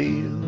feel.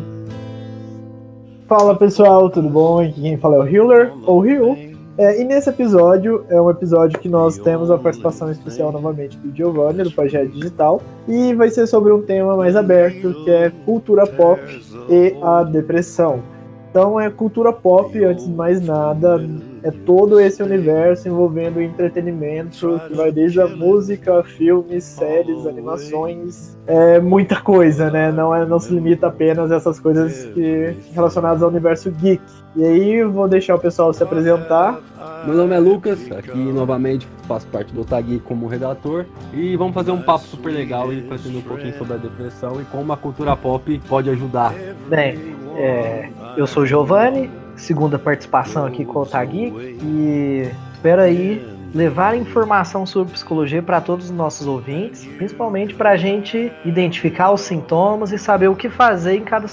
Fala pessoal, tudo bom? Aqui quem fala é o Healer, ou Ryu. É, e nesse episódio, é um episódio que nós temos a participação especial novamente do Giovanni, do Projeto Digital, e vai ser sobre um tema mais aberto, que é cultura pop e a depressão. Então é cultura pop, antes de mais nada, é todo esse universo envolvendo entretenimento, que vai desde a música, filmes, séries, animações, é muita coisa, né? Não, é, não se limita apenas a essas coisas que, relacionadas ao universo geek. E aí vou deixar o pessoal se apresentar. Meu nome é Lucas, aqui novamente faço parte do Otagui como redator e vamos fazer um papo super legal e entender um pouquinho sobre a depressão e como a cultura pop pode ajudar. Bem, é, eu sou o Giovanni, segunda participação aqui com o Otagui e espero aí levar informação sobre psicologia para todos os nossos ouvintes, principalmente para a gente identificar os sintomas e saber o que fazer em cada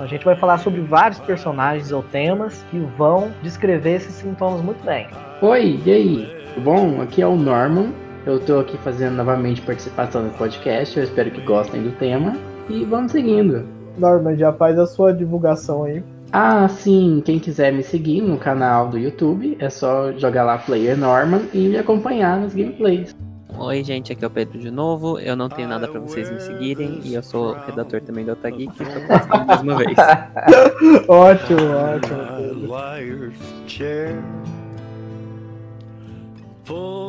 então, a gente vai falar sobre vários personagens ou temas que vão descrever esses sintomas muito bem. Oi, e aí? Tudo bom? Aqui é o Norman. Eu estou aqui fazendo novamente participação no podcast. Eu espero que gostem do tema. E vamos seguindo. Norman, já faz a sua divulgação aí. Ah, sim. Quem quiser me seguir no canal do YouTube, é só jogar lá Player Norman e me acompanhar nas gameplays. Oi, gente, aqui é o Pedro de novo. Eu não tenho nada para vocês me seguirem e eu sou redator também do Otageek e estou participando mais uma vez. ótimo, ótimo. Full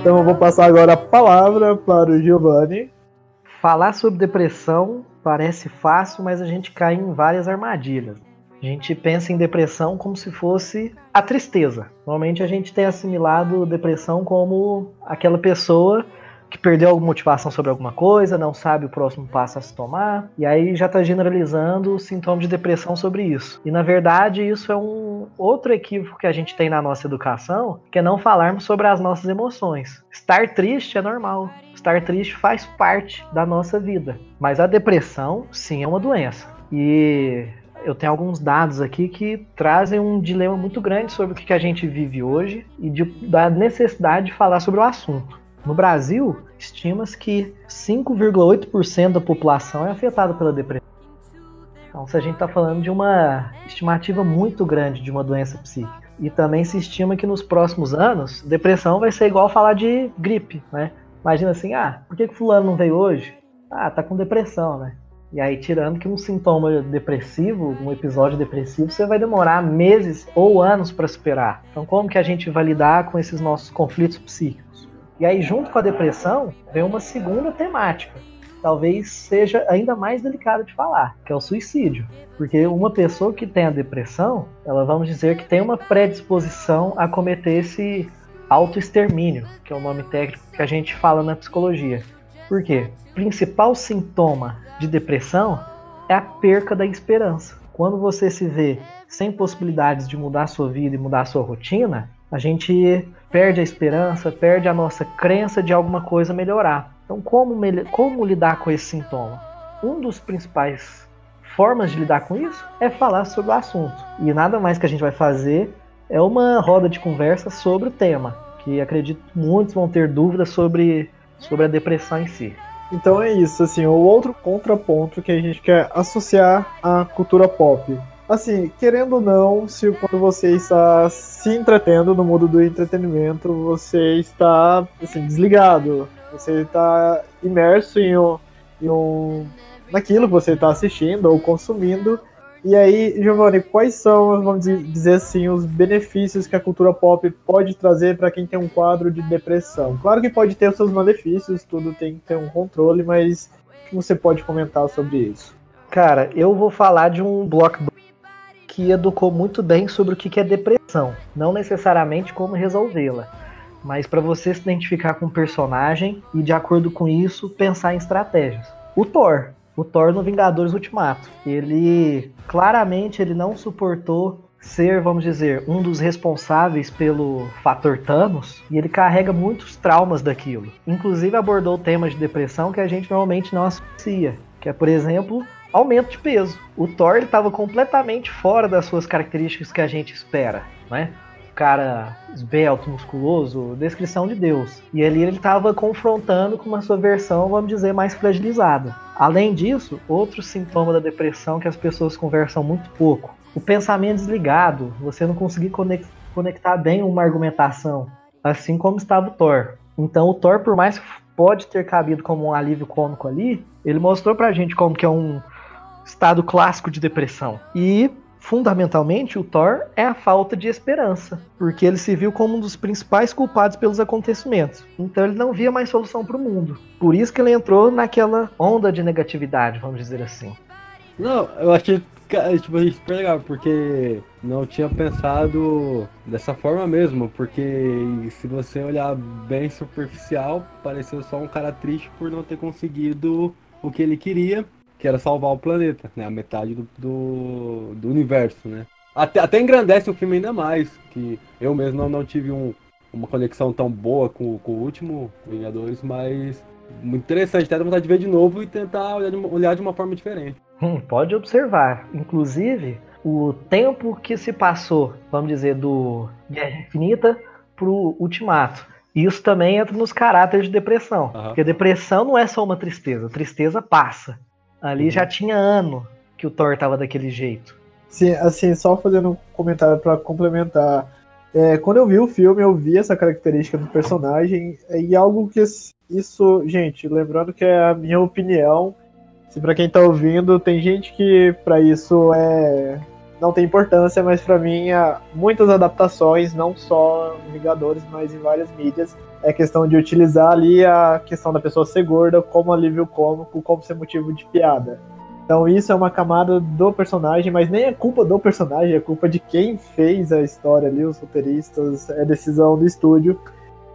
então eu vou passar agora a palavra para o Giovanni. Falar sobre depressão parece fácil, mas a gente cai em várias armadilhas. A gente pensa em depressão como se fosse a tristeza. Normalmente a gente tem assimilado depressão como aquela pessoa que perdeu alguma motivação sobre alguma coisa, não sabe o próximo passo a se tomar, e aí já está generalizando o sintoma de depressão sobre isso. E na verdade, isso é um outro equívoco que a gente tem na nossa educação, que é não falarmos sobre as nossas emoções. Estar triste é normal. Estar triste faz parte da nossa vida. Mas a depressão, sim, é uma doença. E eu tenho alguns dados aqui que trazem um dilema muito grande sobre o que a gente vive hoje e de, da necessidade de falar sobre o assunto. No Brasil, estima-se que 5,8% da população é afetada pela depressão. Então, se a gente está falando de uma estimativa muito grande de uma doença psíquica. E também se estima que nos próximos anos, depressão vai ser igual falar de gripe, né? Imagina assim, ah, por que, que fulano não veio hoje? Ah, tá com depressão, né? E aí, tirando que um sintoma depressivo, um episódio depressivo, você vai demorar meses ou anos para superar. Então, como que a gente vai lidar com esses nossos conflitos psíquicos? E aí, junto com a depressão, vem uma segunda temática. Talvez seja ainda mais delicada de falar, que é o suicídio. Porque uma pessoa que tem a depressão, ela vamos dizer que tem uma predisposição a cometer esse autoextermínio, que é o nome técnico que a gente fala na psicologia. Por quê? O principal sintoma de depressão é a perca da esperança. Quando você se vê sem possibilidades de mudar a sua vida e mudar a sua rotina, a gente perde a esperança, perde a nossa crença de alguma coisa melhorar. Então, como, como lidar com esse sintoma? Um dos principais formas de lidar com isso é falar sobre o assunto. E nada mais que a gente vai fazer é uma roda de conversa sobre o tema, que acredito muitos vão ter dúvidas sobre, sobre a depressão em si. Então é isso, assim, o outro contraponto que a gente quer associar à cultura pop assim, querendo ou não, se quando você está se entretendo no mundo do entretenimento, você está assim, desligado. Você está imerso em um, em um naquilo que você está assistindo ou consumindo. E aí, Giovanni, quais são, vamos dizer assim, os benefícios que a cultura pop pode trazer para quem tem um quadro de depressão? Claro que pode ter os seus malefícios, tudo tem que ter um controle, mas o que você pode comentar sobre isso? Cara, eu vou falar de um blockbuster que educou muito bem sobre o que é depressão, não necessariamente como resolvê-la, mas para você se identificar com o personagem e, de acordo com isso, pensar em estratégias. O Thor, o Thor no Vingadores Ultimato, ele claramente ele não suportou ser, vamos dizer, um dos responsáveis pelo fator Thanos, e ele carrega muitos traumas daquilo. Inclusive abordou temas de depressão que a gente normalmente não associa, que é, por exemplo, aumento de peso. O Thor estava completamente fora das suas características que a gente espera, né? cara esbelto, musculoso, descrição de Deus. E ali ele estava confrontando com uma sua versão, vamos dizer, mais fragilizada. Além disso, outro sintoma da depressão que as pessoas conversam muito pouco. O pensamento desligado, você não conseguir conectar bem uma argumentação, assim como estava o Thor. Então o Thor, por mais que pode ter cabido como um alívio cômico ali, ele mostrou pra gente como que é um estado clássico de depressão. E fundamentalmente, o Thor é a falta de esperança, porque ele se viu como um dos principais culpados pelos acontecimentos. Então ele não via mais solução para o mundo. Por isso que ele entrou naquela onda de negatividade, vamos dizer assim. Não, eu achei tipo, super legal, porque não tinha pensado dessa forma mesmo, porque se você olhar bem superficial, pareceu só um cara triste por não ter conseguido o que ele queria que era salvar o planeta, né? A metade do, do, do universo, né? Até, até engrandece o filme ainda mais, que eu mesmo não, não tive um, uma conexão tão boa com, com o último Vingadores, mas muito interessante, até vontade de ver de novo e tentar olhar de, olhar de uma forma diferente. Hum, pode observar, inclusive o tempo que se passou, vamos dizer, do Guerra Infinita pro Ultimato. Isso também entra nos caráteres de depressão. Uhum. Porque depressão não é só uma tristeza, tristeza passa. Ali uhum. já tinha ano que o Thor tava daquele jeito. Sim, assim, só fazendo um comentário para complementar. É, quando eu vi o filme, eu vi essa característica do personagem e algo que isso, gente, lembrando que é a minha opinião. Se para quem tá ouvindo, tem gente que para isso é não tem importância, mas para mim há muitas adaptações, não só em Vingadores, mas em várias mídias, é questão de utilizar ali a questão da pessoa ser gorda como alívio cômico, como ser motivo de piada. Então isso é uma camada do personagem, mas nem é culpa do personagem, é culpa de quem fez a história ali, os roteiristas, é decisão do estúdio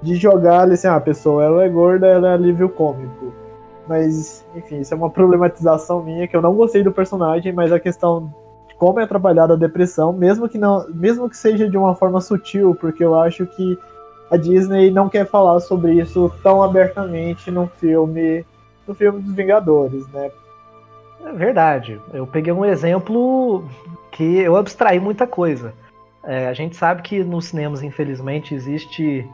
de jogar ali assim, ah, a pessoa ela é gorda, ela é alívio cômico. Mas, enfim, isso é uma problematização minha, que eu não gostei do personagem, mas a questão como é trabalhada a depressão, mesmo que não, mesmo que seja de uma forma sutil, porque eu acho que a Disney não quer falar sobre isso tão abertamente no filme, no filme dos Vingadores, né? É verdade. Eu peguei um exemplo que eu abstraí muita coisa. É, a gente sabe que nos cinemas, infelizmente, existe.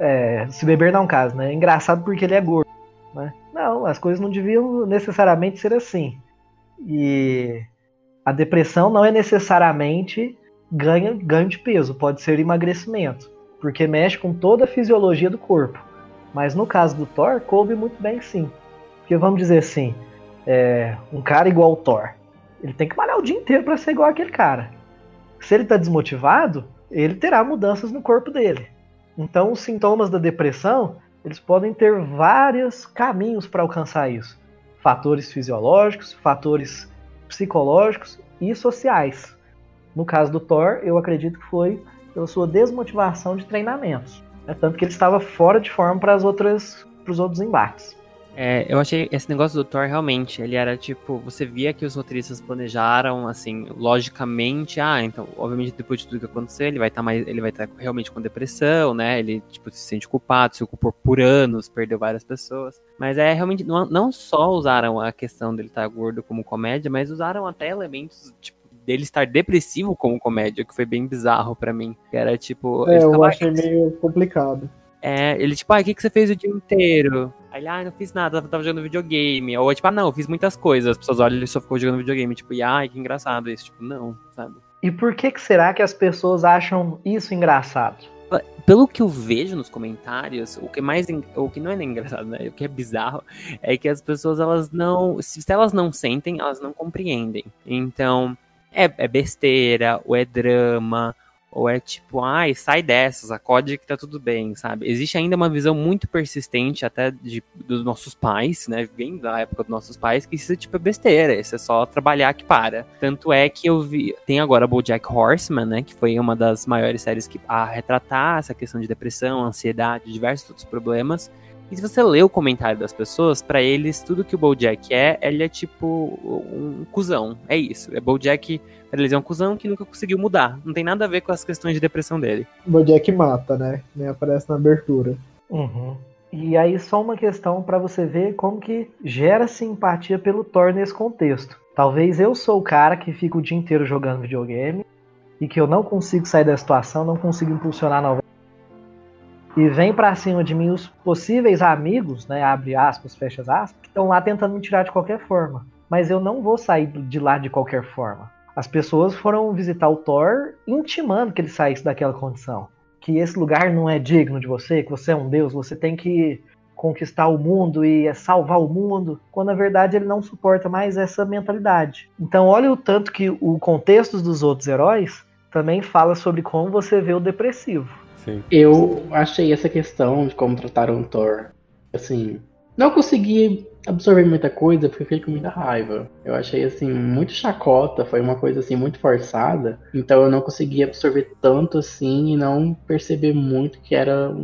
É, se beber não caso, né? É engraçado porque ele é gordo. Né? Não, as coisas não deviam necessariamente ser assim. E a depressão não é necessariamente ganho, ganho de peso, pode ser emagrecimento porque mexe com toda a fisiologia do corpo. Mas no caso do Thor, coube muito bem sim. Porque vamos dizer assim, é, um cara igual o Thor, ele tem que malhar o dia inteiro para ser igual aquele cara. Se ele está desmotivado, ele terá mudanças no corpo dele. Então, os sintomas da depressão, eles podem ter vários caminhos para alcançar isso. Fatores fisiológicos, fatores psicológicos e sociais. No caso do Thor, eu acredito que foi pela sua desmotivação de treinamentos. É tanto que ele estava fora de forma para as outras para os outros embates. É, eu achei esse negócio do Thor realmente, ele era tipo, você via que os roteiristas planejaram assim, logicamente, ah, então, obviamente depois de tudo que aconteceu, ele vai estar tá mais, ele vai estar tá realmente com depressão, né? Ele tipo se sente culpado, se ocupou por anos, perdeu várias pessoas. Mas é realmente não, não só usaram a questão dele estar tá gordo como comédia, mas usaram até elementos tipo dele estar depressivo como comédia, que foi bem bizarro para mim. Era tipo. É, eu achei meio complicado. É, ele tipo, ah, o que, que você fez o dia inteiro? Aí ele, ah, não fiz nada, tava jogando videogame. Ou tipo, ah, não, eu fiz muitas coisas. As pessoas olham, ele só ficou jogando videogame. Tipo, e ai, que engraçado isso. Tipo, não, sabe? E por que, que será que as pessoas acham isso engraçado? Pelo que eu vejo nos comentários, o que mais o que não é engraçado, né? O que é bizarro é que as pessoas elas não, se elas não sentem, elas não compreendem. Então, é, é besteira, ou é drama, ou é tipo, ai, sai dessas, acode que tá tudo bem, sabe? Existe ainda uma visão muito persistente até de, dos nossos pais, né? Vem da época dos nossos pais, que isso tipo é besteira, isso é só trabalhar que para. Tanto é que eu vi, tem agora BoJack Horseman, né? Que foi uma das maiores séries que a retratar essa questão de depressão, ansiedade, diversos outros problemas. E se você lê o comentário das pessoas, para eles, tudo que o Bojack é, ele é tipo um cuzão. É isso. É Bojack, pra eles é um cuzão que nunca conseguiu mudar. Não tem nada a ver com as questões de depressão dele. Bojack mata, né? Nem aparece na abertura. Uhum. E aí só uma questão para você ver como que gera simpatia pelo Thor nesse contexto. Talvez eu sou o cara que fica o dia inteiro jogando videogame e que eu não consigo sair da situação, não consigo impulsionar novela. E vem para cima de mim os possíveis amigos, né, abre aspas, fecha aspas, que estão lá tentando me tirar de qualquer forma. Mas eu não vou sair de lá de qualquer forma. As pessoas foram visitar o Thor intimando que ele saísse daquela condição que esse lugar não é digno de você, que você é um deus, você tem que conquistar o mundo e salvar o mundo, quando na verdade ele não suporta mais essa mentalidade. Então, olha o tanto que o contexto dos outros heróis também fala sobre como você vê o depressivo. Sim. Eu achei essa questão de como trataram o Thor, assim, não consegui absorver muita coisa porque fiquei com muita raiva. Eu achei assim muito chacota, foi uma coisa assim muito forçada. Então eu não consegui absorver tanto assim e não perceber muito que era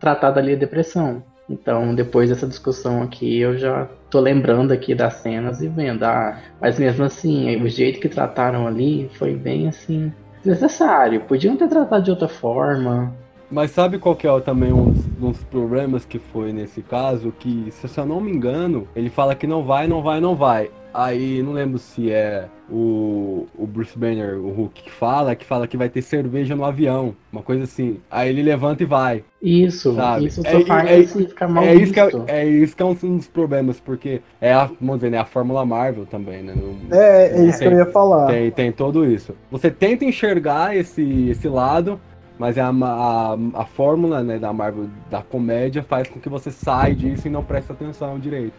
tratado ali a depressão. Então, depois dessa discussão aqui, eu já tô lembrando aqui das cenas e vendo, ah, mas mesmo assim, o jeito que trataram ali foi bem assim desnecessário. Podiam ter tratado de outra forma. Mas sabe qual que é também um dos problemas que foi nesse caso? Que, se eu não me engano, ele fala que não vai, não vai, não vai. Aí, não lembro se é o, o Bruce Banner, o Hulk, que fala, que fala que vai ter cerveja no avião, uma coisa assim. Aí ele levanta e vai. Isso, sabe? isso só é, faz é, ficar mal é isso, que é, é, isso que é um dos problemas, porque é a, vamos dizer, né, a Fórmula Marvel também, né? No, é, é isso tem, que eu ia falar. Tem, tem todo isso. Você tenta enxergar esse, esse lado, mas é a, a, a fórmula né, da Marvel da comédia faz com que você saia disso e não preste atenção direito.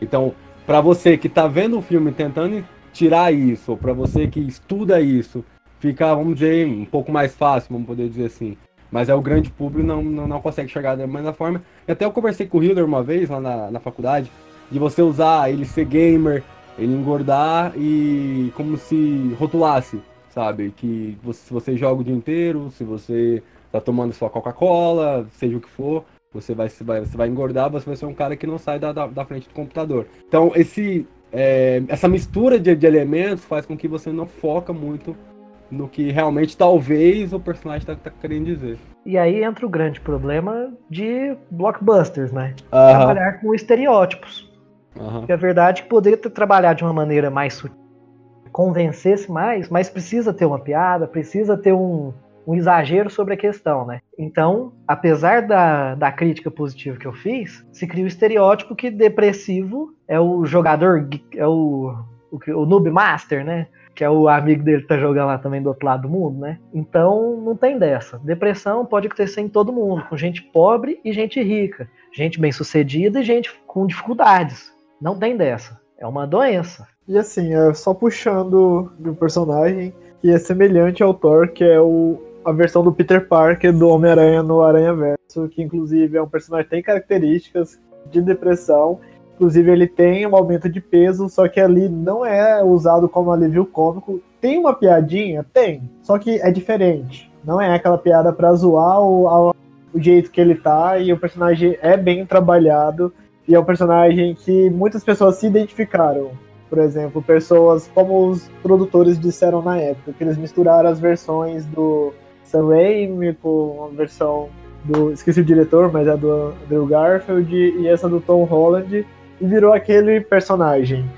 Então, para você que tá vendo o filme tentando tirar isso, ou para você que estuda isso, fica, vamos dizer, um pouco mais fácil, vamos poder dizer assim. Mas é o grande público não, não, não consegue chegar da mesma forma. E até eu conversei com o Hilder uma vez lá na, na faculdade, de você usar ele ser gamer, ele engordar e como se rotulasse sabe? Que você, se você joga o dia inteiro, se você tá tomando sua Coca-Cola, seja o que for, você vai, você vai, você vai engordar, você vai ser um cara que não sai da, da, da frente do computador. Então, esse, é, essa mistura de, de elementos faz com que você não foca muito no que realmente talvez o personagem tá, tá, querendo dizer. E aí entra o grande problema de blockbusters, né? Uhum. Trabalhar com estereótipos. Uhum. Porque a verdade é que poderia ter trabalhado de uma maneira mais sutil convencesse mais, mas precisa ter uma piada, precisa ter um, um exagero sobre a questão, né? Então, apesar da, da crítica positiva que eu fiz, se cria o estereótipo que depressivo é o jogador, é o, o, o noob master, né? Que é o amigo dele que tá jogando lá também do outro lado do mundo, né? Então, não tem dessa. Depressão pode acontecer em todo mundo, com gente pobre e gente rica, gente bem sucedida e gente com dificuldades. Não tem dessa. É uma doença. E assim, é só puxando do personagem que é semelhante ao Thor, que é o, a versão do Peter Parker do Homem-Aranha no Aranha Verso, que inclusive é um personagem que tem características de depressão. Inclusive, ele tem um aumento de peso, só que ali não é usado como alívio cômico. Tem uma piadinha? Tem. Só que é diferente. Não é aquela piada pra zoar o, o jeito que ele tá, e o personagem é bem trabalhado. E é um personagem que muitas pessoas se identificaram por exemplo, pessoas como os produtores disseram na época, que eles misturaram as versões do Sam Raimi com a versão do. Esqueci o diretor, mas é do Andrew Garfield e essa do Tom Holland, e virou aquele personagem.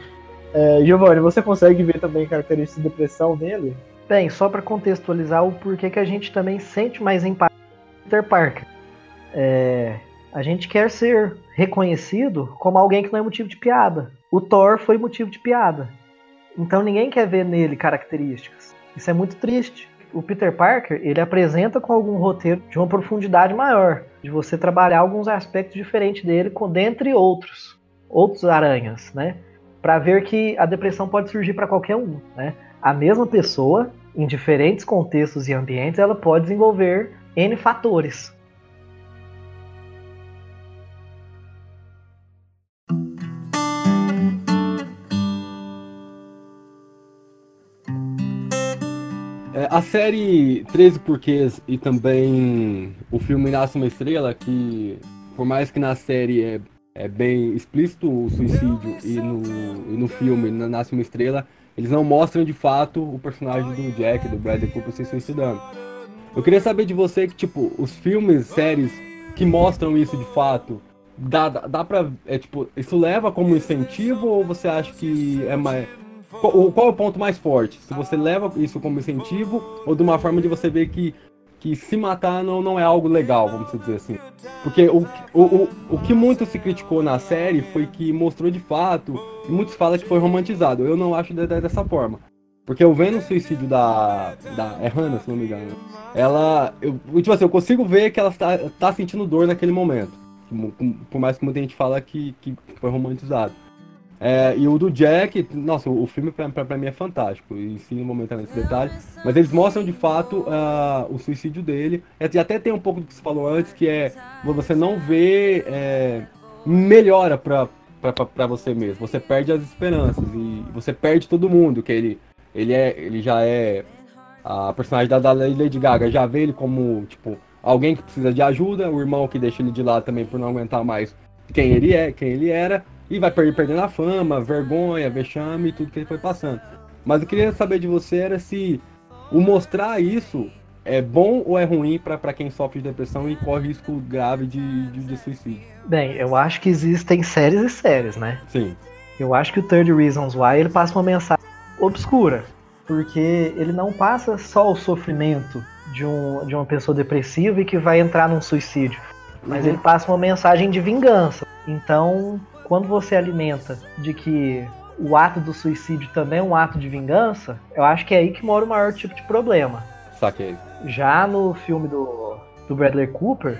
É, Giovanni, você consegue ver também características de depressão nele? Bem, só para contextualizar o porquê que a gente também sente mais empatia Peter Parker. É, a gente quer ser reconhecido como alguém que não é motivo de piada o Thor foi motivo de piada. Então ninguém quer ver nele características. Isso é muito triste. O Peter Parker, ele apresenta com algum roteiro de uma profundidade maior, de você trabalhar alguns aspectos diferentes dele, com dentre outros, outros aranhas, né? Para ver que a depressão pode surgir para qualquer um, né? A mesma pessoa, em diferentes contextos e ambientes, ela pode desenvolver N fatores. A série 13 Porquês e também o filme Nasce uma Estrela, que por mais que na série é, é bem explícito o suicídio e no, e no filme na Nasce uma Estrela, eles não mostram de fato o personagem do Jack, do Bradley Cooper se suicidando. Eu queria saber de você que, tipo, os filmes, séries que mostram isso de fato, dá, dá, dá pra. É, tipo, isso leva como incentivo ou você acha que é mais. Qual, qual é o ponto mais forte? Se você leva isso como incentivo ou de uma forma de você ver que, que se matar não, não é algo legal, vamos dizer assim. Porque o, o, o, o que muito se criticou na série foi que mostrou de fato, e muitos falam que foi romantizado. Eu não acho de, de, dessa forma. Porque eu vendo o suicídio da. da é Hannah, se não me engano. Ela. Eu, tipo assim, eu consigo ver que ela tá, tá sentindo dor naquele momento. Por mais que muita gente fala que, que foi romantizado. É, e o do Jack, nossa, o, filme pra, pra, pra, mim é fantástico, e sim, no momento nesse detalhe. Mas eles mostram de fato uh, o suicídio dele. E até tem um pouco do que você falou antes, que é você não vê é, melhora pra, pra, pra você mesmo. Você perde as esperanças e você perde todo mundo, que ele ele, é, ele já é. A personagem da, da Lady Gaga já vê ele como, tipo, alguém que precisa de ajuda, o irmão que deixa ele de lado também por não aguentar mais quem ele é, quem ele era, e vai perder, perdendo a fama, vergonha, vexame e tudo que ele foi passando. Mas eu queria saber de você era se o mostrar isso é bom ou é ruim para quem sofre de depressão e corre risco grave de, de, de, suicídio? Bem, eu acho que existem séries e séries, né? Sim. Eu acho que o Third Reasons Why ele passa uma mensagem obscura, porque ele não passa só o sofrimento de, um, de uma pessoa depressiva e que vai entrar num suicídio, mas ele passa uma mensagem de vingança. Então, quando você alimenta de que o ato do suicídio também é um ato de vingança, eu acho que é aí que mora o maior tipo de problema. Saquei. Já no filme do, do Bradley Cooper,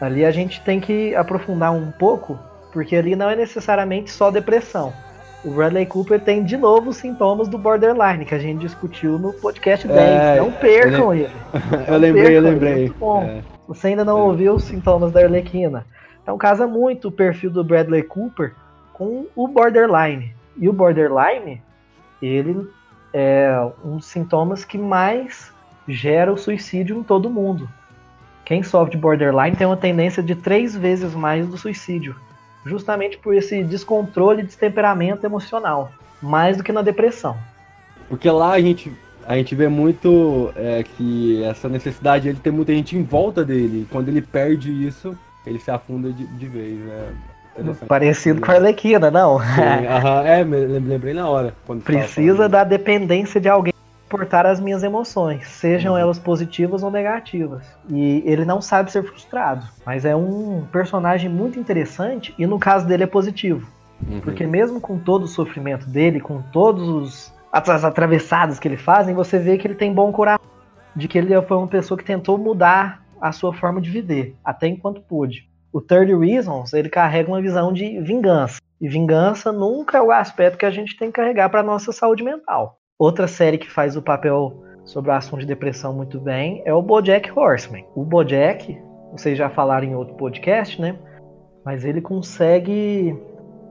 ali a gente tem que aprofundar um pouco, porque ali não é necessariamente só depressão o Bradley Cooper tem de novo os sintomas do borderline que a gente discutiu no podcast 10. É, não percam ele. Não eu lembrei, eu lembrei. Ele. bom. É. Você ainda não é. ouviu os sintomas da Arlequina. Então casa muito o perfil do Bradley Cooper com o borderline. E o borderline, ele é um dos sintomas que mais gera o suicídio em todo mundo. Quem sofre de borderline tem uma tendência de três vezes mais do suicídio justamente por esse descontrole de temperamento emocional, mais do que na depressão. Porque lá a gente, a gente vê muito é, que essa necessidade ele tem muita gente em volta dele. Quando ele perde isso, ele se afunda de, de vez. É Parecido com a Arlequina, não? Sim, aham, é, lembrei na hora. Precisa da dependência de alguém suportar as minhas emoções, sejam uhum. elas positivas ou negativas. E ele não sabe ser frustrado, mas é um personagem muito interessante e no caso dele é positivo. Uhum. Porque mesmo com todo o sofrimento dele, com todos os as atravessadas que ele fazem, você vê que ele tem bom coração, de que ele foi uma pessoa que tentou mudar a sua forma de viver, até enquanto pôde. O Third Reasons, ele carrega uma visão de vingança. E vingança nunca é o aspecto que a gente tem que carregar para nossa saúde mental. Outra série que faz o papel sobre o assunto de depressão muito bem é o BoJack Horseman. O BoJack, vocês já falaram em outro podcast, né? Mas ele consegue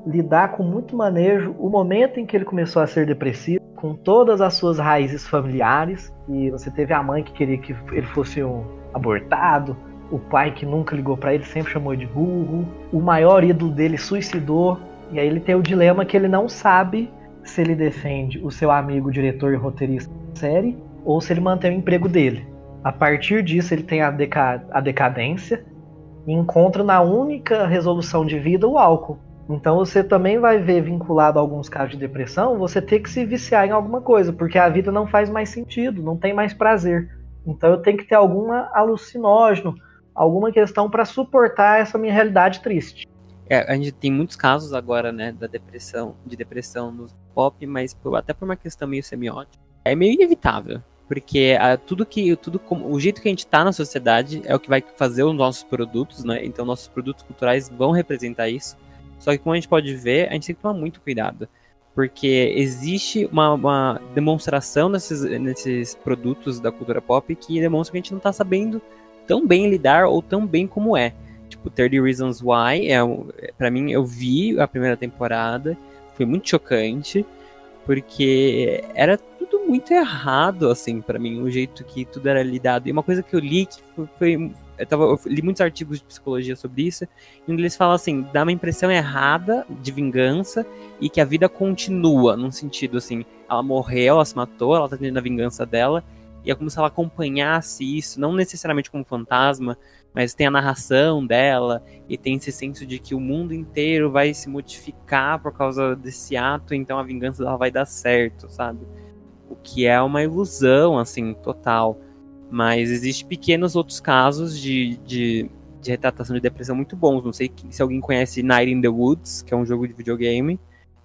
lidar com muito manejo o momento em que ele começou a ser depressivo, com todas as suas raízes familiares. E você teve a mãe que queria que ele fosse um abortado, o pai que nunca ligou para ele, sempre chamou de burro, o maior ídolo dele suicidou. E aí ele tem o dilema que ele não sabe se ele defende o seu amigo diretor e roteirista da série ou se ele mantém o emprego dele. A partir disso, ele tem a, deca a decadência e encontra na única resolução de vida o álcool. Então você também vai ver vinculado a alguns casos de depressão, você ter que se viciar em alguma coisa, porque a vida não faz mais sentido, não tem mais prazer. Então eu tenho que ter alguma alucinógeno, alguma questão para suportar essa minha realidade triste. É, a gente tem muitos casos agora, né, da depressão, de depressão no pop, mas por, até por uma questão meio semiótica, é meio inevitável. Porque a, tudo que. Tudo como, o jeito que a gente está na sociedade é o que vai fazer os nossos produtos, né? Então nossos produtos culturais vão representar isso. Só que como a gente pode ver, a gente tem que tomar muito cuidado. Porque existe uma, uma demonstração nesses, nesses produtos da cultura pop que demonstra que a gente não está sabendo tão bem lidar ou tão bem como é. Tipo, 30 Reasons Why, é, para mim, eu vi a primeira temporada, foi muito chocante, porque era tudo muito errado, assim, para mim, o jeito que tudo era lidado. E uma coisa que eu li que foi. foi eu, tava, eu li muitos artigos de psicologia sobre isso, em eles falam assim: dá uma impressão errada de vingança e que a vida continua, num sentido assim, ela morreu, ela se matou, ela tá tendo a vingança dela, e é como se ela acompanhasse isso, não necessariamente como fantasma, mas tem a narração dela e tem esse senso de que o mundo inteiro vai se modificar por causa desse ato, então a vingança dela vai dar certo, sabe? O que é uma ilusão, assim, total. Mas existem pequenos outros casos de, de, de retratação de depressão muito bons. Não sei se alguém conhece Night in the Woods, que é um jogo de videogame,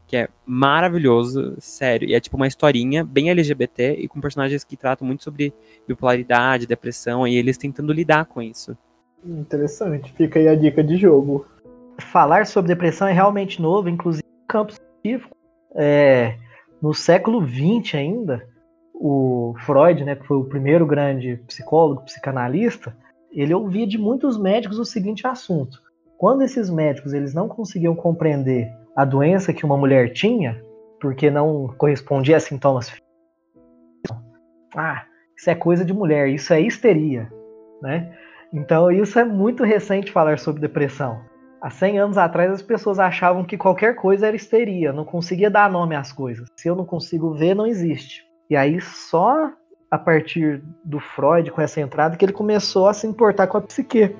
que é maravilhoso, sério. E é tipo uma historinha bem LGBT e com personagens que tratam muito sobre bipolaridade, depressão, e eles tentando lidar com isso. Interessante. Fica aí a dica de jogo. Falar sobre depressão é realmente novo, inclusive no campo científico. É, no século XX ainda, o Freud, né, que foi o primeiro grande psicólogo, psicanalista, ele ouvia de muitos médicos o seguinte assunto: quando esses médicos eles não conseguiam compreender a doença que uma mulher tinha, porque não correspondia a sintomas ah, isso é coisa de mulher, isso é histeria, né? Então isso é muito recente falar sobre depressão. Há 100 anos atrás as pessoas achavam que qualquer coisa era histeria, não conseguia dar nome às coisas. Se eu não consigo ver, não existe. E aí só a partir do Freud com essa entrada que ele começou a se importar com a psique.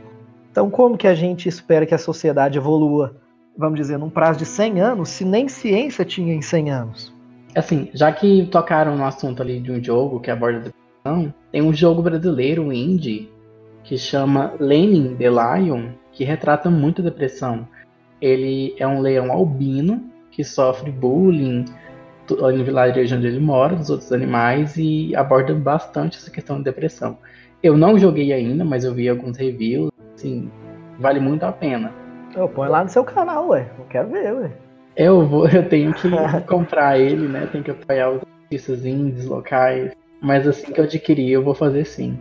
Então como que a gente espera que a sociedade evolua, vamos dizer, num prazo de 100 anos, se nem ciência tinha em 100 anos? Assim, já que tocaram no assunto ali de um jogo que aborda depressão, tem um jogo brasileiro, indie, que chama Lenin the Lion, que retrata muito a depressão. Ele é um leão albino que sofre bullying no vilarejo onde ele mora, dos outros animais, e aborda bastante essa questão de depressão. Eu não joguei ainda, mas eu vi alguns reviews, assim, vale muito a pena. Eu põe lá no seu canal, ué. Eu quero ver, ué. Eu vou, eu tenho que comprar ele, né? Tenho que apoiar os artistas indies locais. Mas assim que eu adquirir, eu vou fazer sim.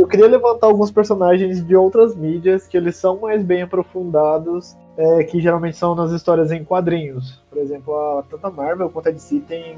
Eu queria levantar alguns personagens de outras mídias que eles são mais bem aprofundados, é, que geralmente são nas histórias em quadrinhos. Por exemplo, a, tanto a Marvel quanto a DC tem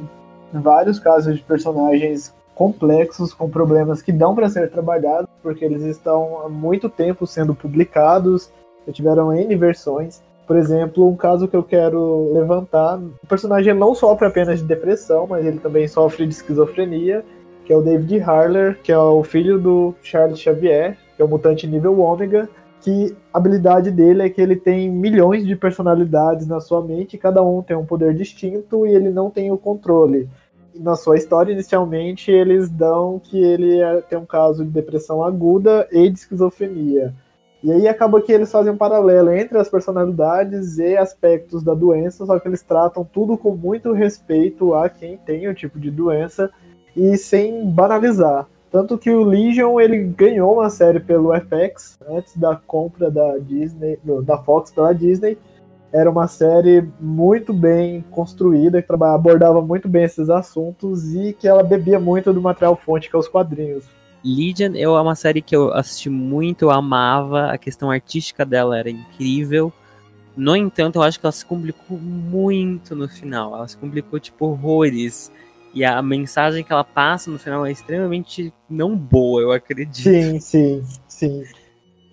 vários casos de personagens complexos com problemas que dão para ser trabalhados, porque eles estão há muito tempo sendo publicados, já tiveram N versões. Por exemplo, um caso que eu quero levantar, o personagem não sofre apenas de depressão, mas ele também sofre de esquizofrenia que é o David Harler, que é o filho do Charles Xavier, que é o mutante nível ômega, que a habilidade dele é que ele tem milhões de personalidades na sua mente, cada um tem um poder distinto e ele não tem o controle. na sua história, inicialmente, eles dão que ele é, tem um caso de depressão aguda e de esquizofrenia. E aí acaba que eles fazem um paralelo entre as personalidades e aspectos da doença, só que eles tratam tudo com muito respeito a quem tem o tipo de doença e sem banalizar. Tanto que o Legion ele ganhou uma série pelo FX antes da compra da Disney, da Fox pela Disney. Era uma série muito bem construída, que abordava muito bem esses assuntos e que ela bebia muito do material fonte que é os quadrinhos. Legion é uma série que eu assisti muito, eu amava, a questão artística dela era incrível. No entanto, eu acho que ela se complicou muito no final. Ela se complicou, tipo, horrores. E a mensagem que ela passa no final é extremamente não boa, eu acredito. Sim, sim, sim.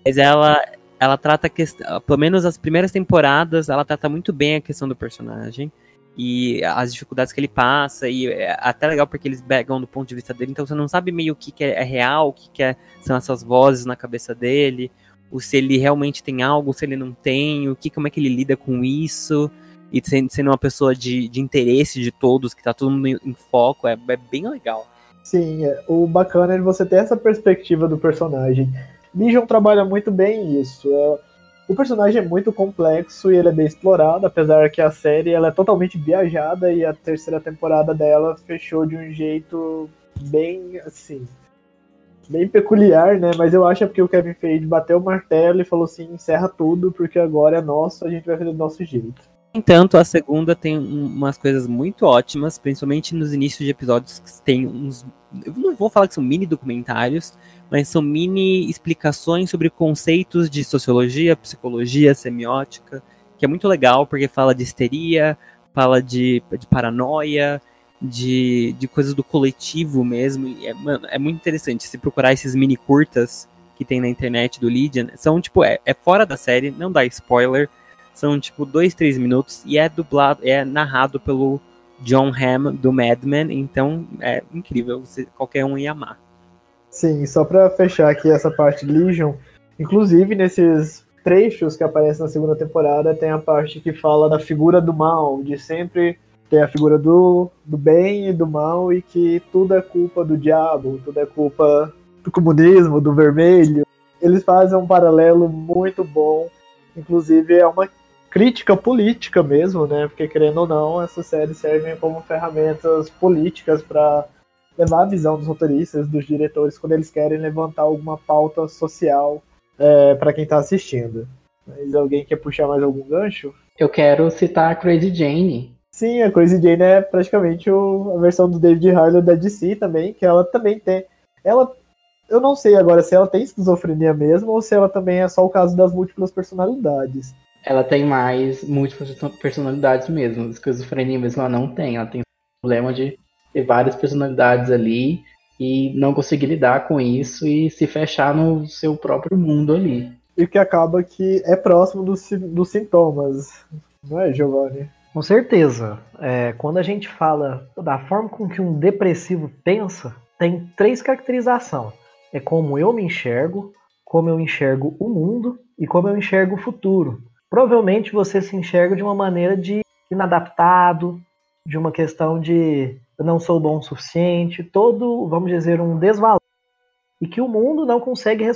Mas ela, ela trata a questão, pelo menos as primeiras temporadas, ela trata muito bem a questão do personagem e as dificuldades que ele passa e é até legal porque eles pegam do ponto de vista dele, então você não sabe meio o que, que é real, o que, que é, são essas vozes na cabeça dele, ou se ele realmente tem algo, se ele não tem, o que como é que ele lida com isso e sendo uma pessoa de, de interesse de todos, que tá todo mundo em, foco, é, é bem legal. Sim, é, o bacana é você ter essa perspectiva do personagem. Legion trabalha muito bem isso. É, o personagem é muito complexo e ele é bem explorado, apesar que a série ela é totalmente viajada e a terceira temporada dela fechou de um jeito bem assim, bem peculiar, né? Mas eu acho é porque o Kevin Feige bateu o martelo e falou assim: encerra tudo, porque agora é nosso, a gente vai fazer do nosso jeito. Entanto, a segunda tem umas coisas muito ótimas, principalmente nos inícios de episódios que tem uns Eu não vou falar que são mini documentários, mas são mini explicações sobre conceitos de sociologia, psicologia, semiótica, que é muito legal porque fala de histeria, fala de, de paranoia, de, de coisas do coletivo mesmo. E é, mano, é muito interessante se procurar esses mini curtas que tem na internet do Lydian. São, tipo, é, é fora da série, não dá spoiler. São, tipo, dois, três minutos e é dublado, é narrado pelo John Hamm do Mad Men. Então, é incrível. Você, qualquer um ia amar. Sim, só pra fechar aqui essa parte de Legion, inclusive nesses trechos que aparecem na segunda temporada, tem a parte que fala da figura do mal, de sempre ter a figura do, do bem e do mal, e que tudo é culpa do diabo, tudo é culpa do comunismo, do vermelho. Eles fazem um paralelo muito bom, inclusive é uma crítica política mesmo, né? Porque querendo ou não, essas séries servem como ferramentas políticas para levar a visão dos roteiristas, dos diretores, quando eles querem levantar alguma pauta social é, para quem está assistindo. Mas alguém quer puxar mais algum gancho? Eu quero citar a Crazy Jane. Sim, a Crazy Jane é praticamente o, a versão do David Harlow da DC também, que ela também tem. Ela eu não sei agora se ela tem esquizofrenia mesmo ou se ela também é só o caso das múltiplas personalidades. Ela tem mais múltiplas personalidades mesmo. Esquizofrenia mesmo ela não tem. Ela tem problema de ter várias personalidades ali e não conseguir lidar com isso e se fechar no seu próprio mundo ali. E que acaba que é próximo dos, dos sintomas, não é, Giovanni? Com certeza. É, quando a gente fala da forma com que um depressivo pensa, tem três caracterizações é como eu me enxergo, como eu enxergo o mundo e como eu enxergo o futuro. Provavelmente você se enxerga de uma maneira de inadaptado, de uma questão de eu não sou bom o suficiente, todo, vamos dizer, um desvalor e que o mundo não consegue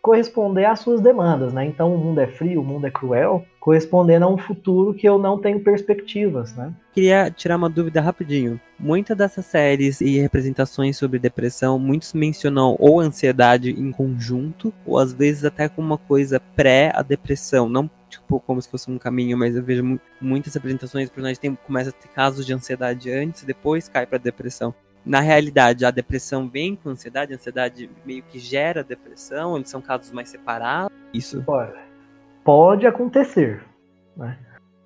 corresponder às suas demandas, né? Então o mundo é frio, o mundo é cruel, correspondendo a um futuro que eu não tenho perspectivas, né? Queria tirar uma dúvida rapidinho. Muitas dessas séries e representações sobre depressão, muitos mencionam ou ansiedade em conjunto, ou às vezes até com uma coisa pré a depressão, não tipo como se fosse um caminho, mas eu vejo muitas apresentações, o personagem tem, começa a ter casos de ansiedade antes, depois cai para depressão na realidade, a depressão vem com ansiedade, a ansiedade meio que gera depressão, eles são casos mais separados? Isso? Olha, pode acontecer, né?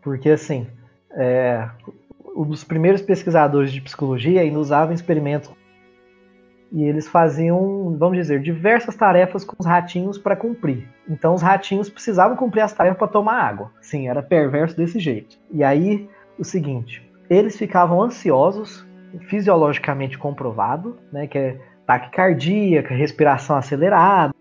Porque, assim, é, os primeiros pesquisadores de psicologia ainda usavam experimentos e eles faziam, vamos dizer, diversas tarefas com os ratinhos para cumprir. Então os ratinhos precisavam cumprir as tarefas para tomar água. Sim, era perverso desse jeito. E aí, o seguinte, eles ficavam ansiosos fisiologicamente comprovado, né, que é taquicardia, respiração acelerada,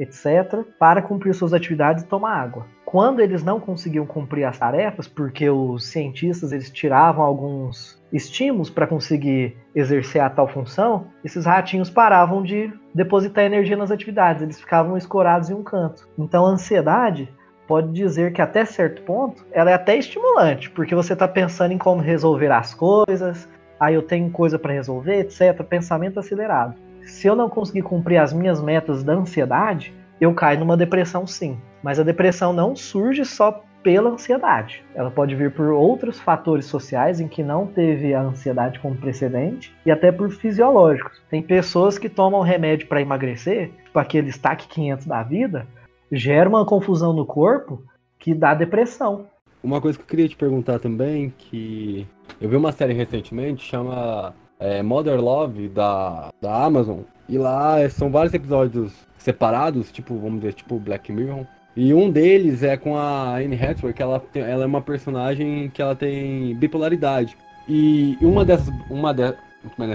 etc., para cumprir suas atividades e tomar água. Quando eles não conseguiam cumprir as tarefas, porque os cientistas eles tiravam alguns estímulos para conseguir exercer a tal função, esses ratinhos paravam de depositar energia nas atividades, eles ficavam escorados em um canto. Então a ansiedade pode dizer que até certo ponto ela é até estimulante, porque você está pensando em como resolver as coisas, aí eu tenho coisa para resolver, etc. Pensamento acelerado. Se eu não conseguir cumprir as minhas metas da ansiedade, eu caio numa depressão sim. Mas a depressão não surge só pela ansiedade. Ela pode vir por outros fatores sociais em que não teve a ansiedade como precedente e até por fisiológicos. Tem pessoas que tomam remédio para emagrecer, tipo aquele stack 500 da vida, gera uma confusão no corpo que dá depressão. Uma coisa que eu queria te perguntar também, que eu vi uma série recentemente, chama é, Mother Love, da, da Amazon, e lá são vários episódios separados, tipo, vamos dizer, tipo Black Mirror. E um deles é com a Anne Hathaway, que ela, tem, ela é uma personagem que ela tem bipolaridade. E uma dessas, uma de,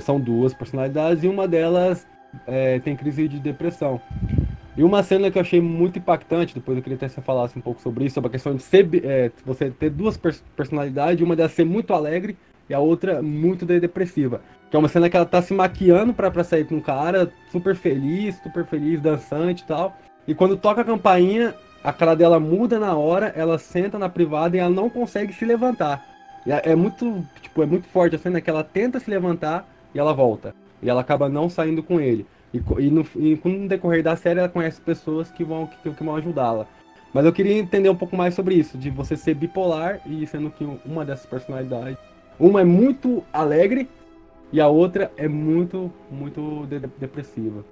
são duas personalidades e uma delas é, tem crise de depressão. E uma cena que eu achei muito impactante, depois eu queria até que você falasse um pouco sobre isso, sobre a questão de ser, é, você ter duas personalidades, uma delas ser muito alegre e a outra muito depressiva. Que é uma cena que ela tá se maquiando pra, pra sair com um cara, super feliz, super feliz, dançante e tal. E quando toca a campainha, a cara dela muda na hora, ela senta na privada e ela não consegue se levantar. É, é muito, tipo, é muito forte a cena que ela tenta se levantar e ela volta. E ela acaba não saindo com ele. E, e, no, e no decorrer da série ela conhece pessoas que vão, que, que vão ajudá-la. Mas eu queria entender um pouco mais sobre isso, de você ser bipolar e sendo que uma dessas personalidades. Uma é muito alegre e a outra é muito, muito de depressiva.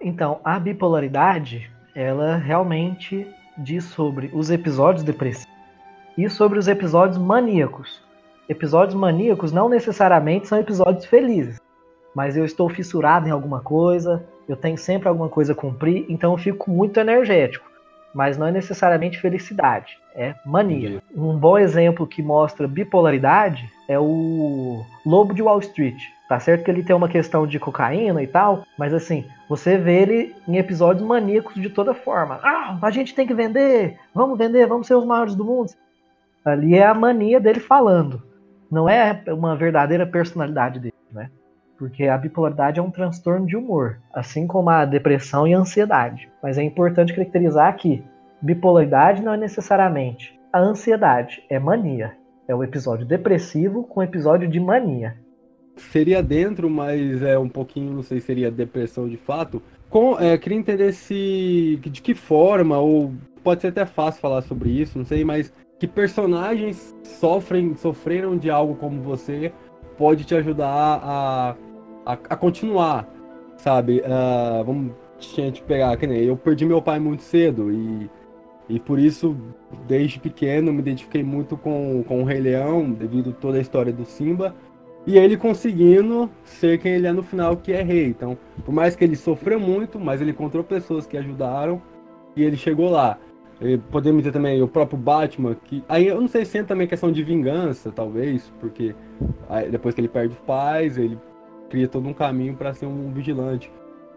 Então, a bipolaridade, ela realmente diz sobre os episódios depressivos e sobre os episódios maníacos. Episódios maníacos não necessariamente são episódios felizes, mas eu estou fissurado em alguma coisa, eu tenho sempre alguma coisa a cumprir, então eu fico muito energético. Mas não é necessariamente felicidade, é mania. Um bom exemplo que mostra bipolaridade é o Lobo de Wall Street. Tá certo que ele tem uma questão de cocaína e tal, mas assim, você vê ele em episódios maníacos de toda forma. Ah, a gente tem que vender, vamos vender, vamos ser os maiores do mundo. Ali é a mania dele falando. Não é uma verdadeira personalidade dele, né? Porque a bipolaridade é um transtorno de humor, assim como a depressão e a ansiedade. Mas é importante caracterizar que bipolaridade não é necessariamente a ansiedade, é mania. É o episódio depressivo com episódio de mania seria dentro, mas é um pouquinho, não sei se seria depressão de fato. Com, é, queria entender se de que forma, ou pode ser até fácil falar sobre isso, não sei, mas que personagens sofrem, sofreram de algo como você pode te ajudar a, a, a continuar, sabe? Uh, vamos gente pegar, que nem eu perdi meu pai muito cedo e, e por isso, desde pequeno, me identifiquei muito com, com o Rei Leão, devido a toda a história do Simba. E ele conseguindo ser quem ele é no final, que é rei. Então, por mais que ele sofreu muito, mas ele encontrou pessoas que ajudaram e ele chegou lá. E podemos ter também o próprio Batman, que. Aí eu não sei se é também questão de vingança, talvez, porque depois que ele perde os pais, ele cria todo um caminho para ser um vigilante.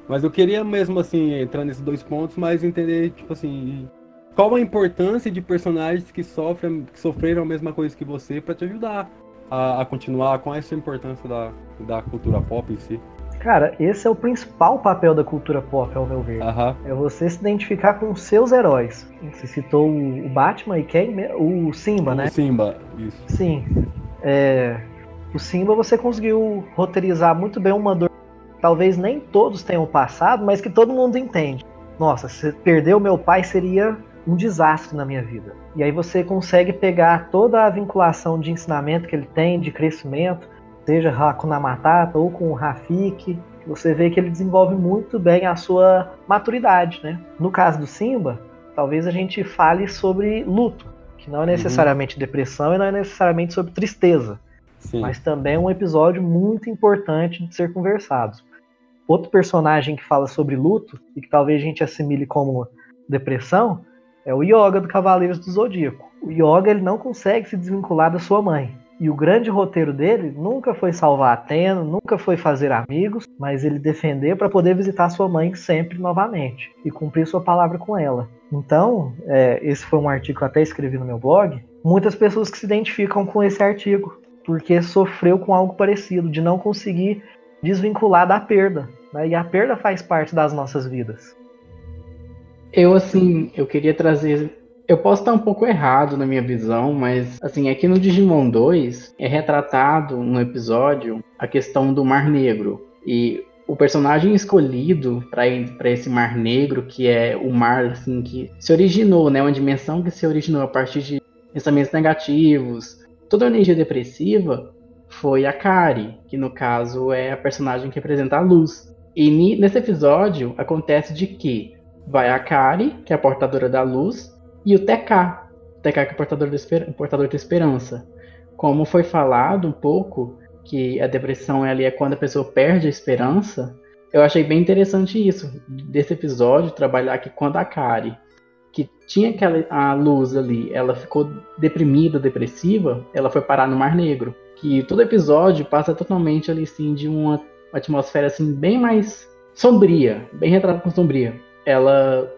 Mas eu queria mesmo assim entrar nesses dois pontos, mas entender, tipo assim, qual a importância de personagens que sofrem, que sofreram a mesma coisa que você para te ajudar a, a, continuar com essa importância da, da cultura pop em si? Cara, esse é o principal papel da cultura pop, ao meu ver. Uhum. É você se identificar com seus heróis. Você citou o Batman e quem? O Simba, o né? O Simba, isso. Sim. É, o Simba você conseguiu roteirizar muito bem uma dor. Talvez nem todos tenham passado, mas que todo mundo entende. Nossa, se perder o meu pai seria um desastre na minha vida. E aí você consegue pegar toda a vinculação de ensinamento que ele tem, de crescimento, seja Hakuna Matata ou com o Rafik, você vê que ele desenvolve muito bem a sua maturidade, né? No caso do Simba, talvez a gente fale sobre luto, que não é uhum. necessariamente uhum. depressão e não é necessariamente sobre tristeza, Sim. mas também é um episódio muito importante de ser conversado. Outro personagem que fala sobre luto e que talvez a gente assimile como depressão é o Yoga do Cavaleiros do Zodíaco. O Yoga ele não consegue se desvincular da sua mãe. E o grande roteiro dele nunca foi salvar Atena, nunca foi fazer amigos, mas ele defender para poder visitar sua mãe sempre novamente e cumprir sua palavra com ela. Então, é, esse foi um artigo que eu até escrevi no meu blog. Muitas pessoas que se identificam com esse artigo, porque sofreu com algo parecido, de não conseguir desvincular da perda. Né? E a perda faz parte das nossas vidas. Eu, assim, eu queria trazer. Eu posso estar um pouco errado na minha visão, mas, assim, aqui no Digimon 2 é retratado no episódio a questão do Mar Negro. E o personagem escolhido para esse Mar Negro, que é o mar, assim, que se originou, né? Uma dimensão que se originou a partir de pensamentos negativos, toda a energia depressiva, foi a Kari, que no caso é a personagem que representa a luz. E nesse episódio acontece de que vai a Kari, que é a portadora da luz, e o TK, o TK que é o portador, portador da esperança. Como foi falado um pouco, que a depressão ali é quando a pessoa perde a esperança, eu achei bem interessante isso, desse episódio, trabalhar que quando a Kari, que tinha aquela a luz ali, ela ficou deprimida, depressiva, ela foi parar no Mar Negro. Que todo episódio passa totalmente ali, assim, de uma atmosfera, assim, bem mais sombria, bem retratado com sombria ela,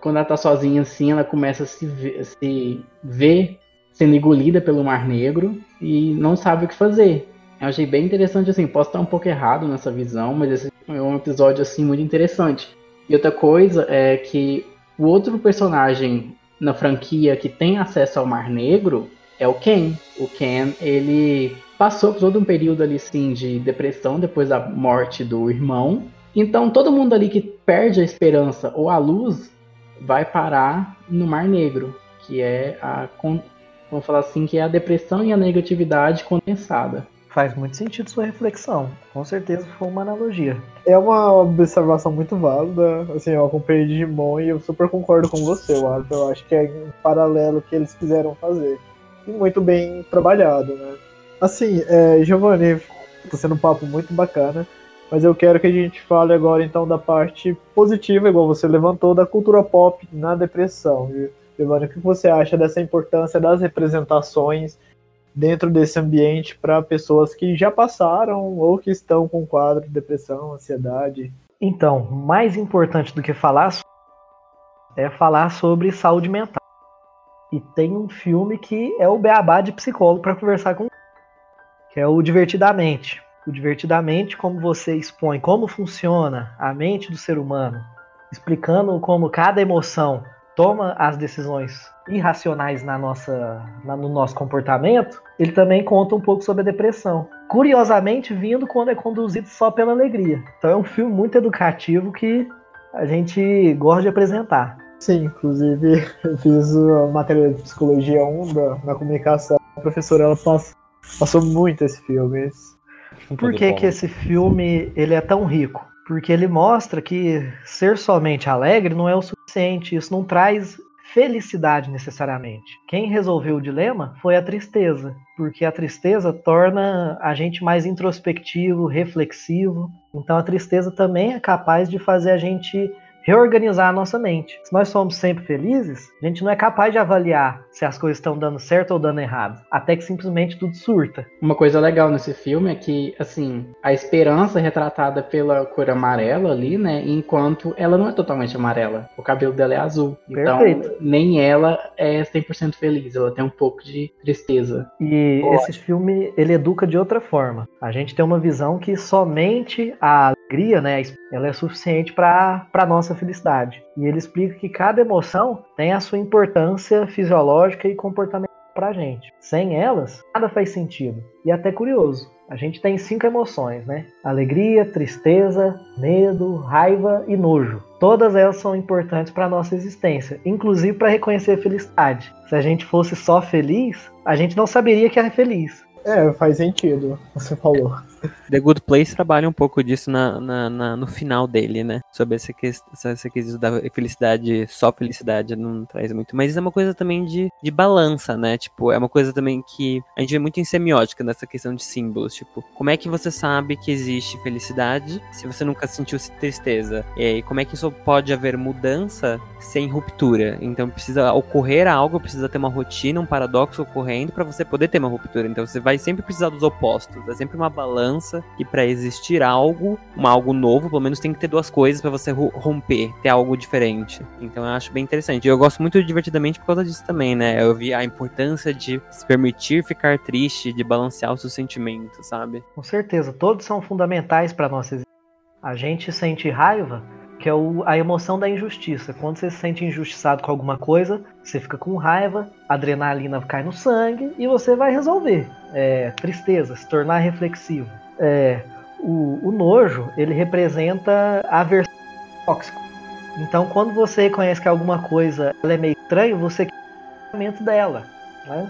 quando ela tá sozinha assim, ela começa a se ver, se ver sendo engolida pelo Mar Negro e não sabe o que fazer. Eu achei bem interessante assim, posso estar um pouco errado nessa visão, mas esse é um episódio assim muito interessante. E outra coisa é que o outro personagem na franquia que tem acesso ao Mar Negro é o Ken. O Ken, ele passou por todo um período ali sim de depressão depois da morte do irmão então todo mundo ali que perde a esperança ou a luz vai parar no Mar Negro, que é a vamos falar assim, que é a depressão e a negatividade condensada. Faz muito sentido sua reflexão. Com certeza foi uma analogia. É uma observação muito válida. Assim, eu acompanhei Digimon e eu super concordo com você, Arthur. Eu acho que é um paralelo que eles quiseram fazer. E muito bem trabalhado, né? Assim, é, Giovanni, tá sendo um papo muito bacana. Mas eu quero que a gente fale agora então da parte positiva, igual você levantou, da cultura pop na depressão. Giovanni, o que você acha dessa importância das representações dentro desse ambiente para pessoas que já passaram ou que estão com quadro de depressão, ansiedade? Então, mais importante do que falar é falar sobre saúde mental. E tem um filme que é o beabá de psicólogo para conversar com que é o Divertidamente o Divertidamente, como você expõe como funciona a mente do ser humano, explicando como cada emoção toma as decisões irracionais na nossa, na, no nosso comportamento, ele também conta um pouco sobre a depressão. Curiosamente, vindo quando é conduzido só pela alegria. Então é um filme muito educativo que a gente gosta de apresentar. Sim, inclusive eu fiz a matéria de psicologia 1 da, na comunicação. A professora ela passou, passou muito esse filme. Por que, que esse filme ele é tão rico? Porque ele mostra que ser somente alegre não é o suficiente, isso não traz felicidade necessariamente. Quem resolveu o dilema foi a tristeza, porque a tristeza torna a gente mais introspectivo, reflexivo. Então a tristeza também é capaz de fazer a gente reorganizar a nossa mente. Se nós somos sempre felizes, a gente não é capaz de avaliar se as coisas estão dando certo ou dando errado, até que simplesmente tudo surta. Uma coisa legal nesse filme é que, assim, a esperança é retratada pela cor amarela ali, né, enquanto ela não é totalmente amarela. O cabelo dela é azul. Então, Perfeito. nem ela é 100% feliz, ela tem um pouco de tristeza. E esse filme, ele educa de outra forma. A gente tem uma visão que somente a alegria, né, ela é suficiente para a nossa felicidade. E ele explica que cada emoção tem a sua importância fisiológica e comportamental para a gente. Sem elas, nada faz sentido. E até curioso. A gente tem cinco emoções, né? Alegria, tristeza, medo, raiva e nojo. Todas elas são importantes para nossa existência, inclusive para reconhecer a felicidade. Se a gente fosse só feliz, a gente não saberia que é feliz. É, faz sentido, você falou. The Good Place trabalha um pouco disso na, na, na no final dele, né? Sobre essa questão, essa questão da felicidade, só felicidade não traz muito. Mas isso é uma coisa também de, de balança, né? Tipo, é uma coisa também que a gente vê muito em semiótica nessa questão de símbolos. Tipo, como é que você sabe que existe felicidade se você nunca sentiu tristeza? E como é que isso pode haver mudança sem ruptura? Então precisa ocorrer algo, precisa ter uma rotina, um paradoxo ocorrendo para você poder ter uma ruptura. Então você vai sempre precisar dos opostos. É sempre uma balança mudança e para existir algo, um algo novo, pelo menos tem que ter duas coisas para você romper, ter algo diferente. Então eu acho bem interessante. Eu gosto muito divertidamente por causa disso também, né? Eu vi a importância de se permitir ficar triste, de balancear os seus sentimentos, sabe? Com certeza, todos são fundamentais para nossa existência. A gente sente raiva que é o, a emoção da injustiça. Quando você se sente injustiçado com alguma coisa, você fica com raiva, adrenalina cai no sangue e você vai resolver. É, tristeza, se tornar reflexivo. É, o, o, nojo, ele representa a versão tóxico. Então, quando você reconhece que alguma coisa é meio estranha, você quer o momento dela. Né?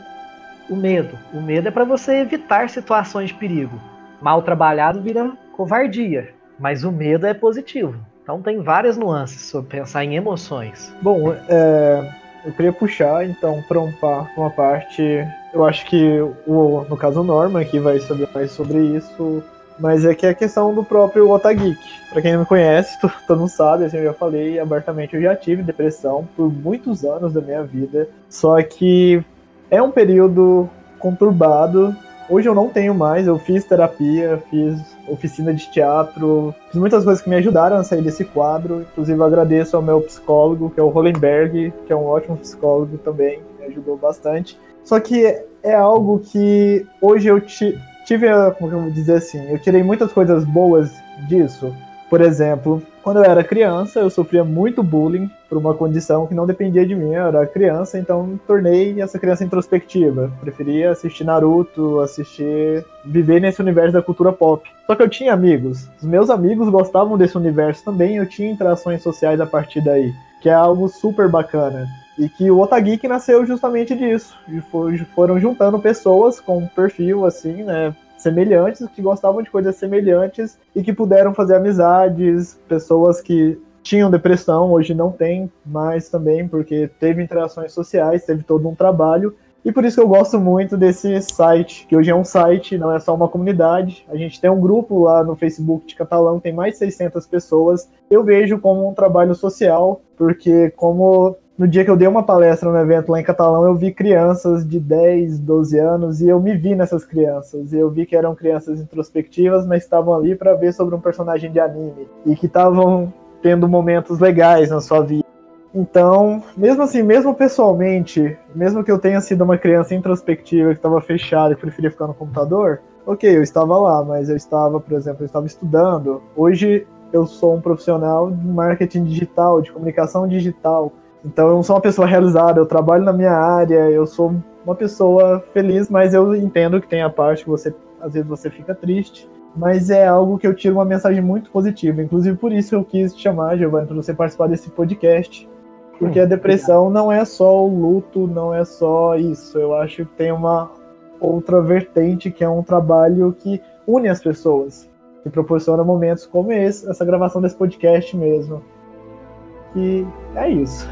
O medo. O medo é para você evitar situações de perigo. Mal trabalhado vira covardia, mas o medo é positivo. Então tem várias nuances sobre pensar em emoções. Bom, é, eu queria puxar então para uma parte. Eu acho que o, no caso o Norman aqui vai saber mais sobre isso. Mas é que é a questão do próprio Otageek. Para quem não me conhece, todo mundo sabe, assim, eu já falei abertamente, eu já tive depressão por muitos anos da minha vida. Só que é um período conturbado Hoje eu não tenho mais, eu fiz terapia, fiz oficina de teatro, fiz muitas coisas que me ajudaram a sair desse quadro. Inclusive agradeço ao meu psicólogo, que é o Hollenberg, que é um ótimo psicólogo também, me ajudou bastante. Só que é algo que hoje eu tive, como eu vou dizer assim, eu tirei muitas coisas boas disso. Por exemplo, quando eu era criança, eu sofria muito bullying por uma condição que não dependia de mim. Eu era criança, então tornei essa criança introspectiva. Preferia assistir Naruto, assistir. viver nesse universo da cultura pop. Só que eu tinha amigos. Os meus amigos gostavam desse universo também, eu tinha interações sociais a partir daí, que é algo super bacana. E que o Otageek nasceu justamente disso. E foram juntando pessoas com um perfil assim, né? semelhantes, que gostavam de coisas semelhantes e que puderam fazer amizades, pessoas que tinham depressão, hoje não tem mais também, porque teve interações sociais, teve todo um trabalho. E por isso que eu gosto muito desse site, que hoje é um site, não é só uma comunidade. A gente tem um grupo lá no Facebook de catalão, tem mais de 600 pessoas. Eu vejo como um trabalho social, porque como no dia que eu dei uma palestra no evento lá em Catalão, eu vi crianças de 10, 12 anos e eu me vi nessas crianças. Eu vi que eram crianças introspectivas, mas estavam ali para ver sobre um personagem de anime e que estavam tendo momentos legais na sua vida. Então, mesmo assim, mesmo pessoalmente, mesmo que eu tenha sido uma criança introspectiva que estava fechada e preferia ficar no computador, ok, eu estava lá, mas eu estava, por exemplo, eu estava estudando. Hoje eu sou um profissional de marketing digital, de comunicação digital. Então eu não sou uma pessoa realizada, eu trabalho na minha área, eu sou uma pessoa feliz, mas eu entendo que tem a parte que você às vezes você fica triste, mas é algo que eu tiro uma mensagem muito positiva. Inclusive por isso eu quis te chamar, Giovanni, para você participar desse podcast, porque a depressão não é só o luto, não é só isso. Eu acho que tem uma outra vertente que é um trabalho que une as pessoas, que proporciona momentos como esse, essa gravação desse podcast mesmo. E é isso.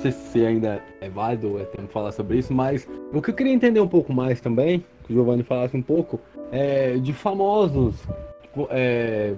Sei se ainda é válido é tempo falar sobre isso, mas o que eu queria entender um pouco mais também, que o Giovanni falasse um pouco, é de famosos é,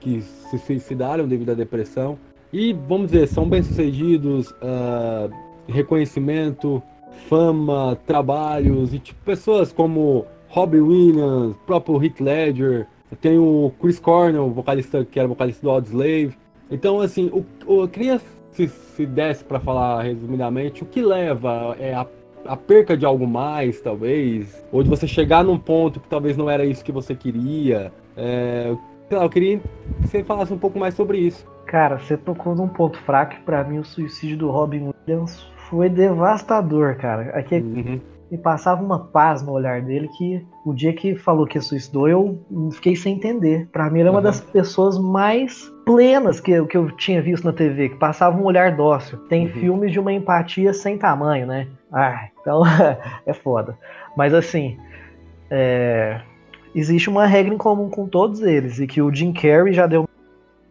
que se suicidaram devido à depressão e, vamos dizer, são bem-sucedidos, uh, reconhecimento, fama, trabalhos, e tipo, pessoas como Robbie Williams, próprio Heath Ledger, tem o Chris Cornell, vocalista que era vocalista do Audioslave. Então, assim, o, o, eu queria se, se desse para falar resumidamente, o que leva é a, a, perca de algo mais, talvez, ou de você chegar num ponto que talvez não era isso que você queria. É, lá, eu queria que você falasse um pouco mais sobre isso. Cara, você tocou num ponto fraco para mim o suicídio do Robin Williams foi devastador, cara. Aqui uhum. Me passava uma paz no olhar dele que o dia que falou que suicidou eu fiquei sem entender. Para mim ele é uma uhum. das pessoas mais plenas que, eu, que eu tinha visto na TV, que passava um olhar dócil. Tem uhum. filmes de uma empatia sem tamanho, né? Ah, então é foda. Mas assim, é... existe uma regra em comum com todos eles, e que o Jim Carrey já deu uma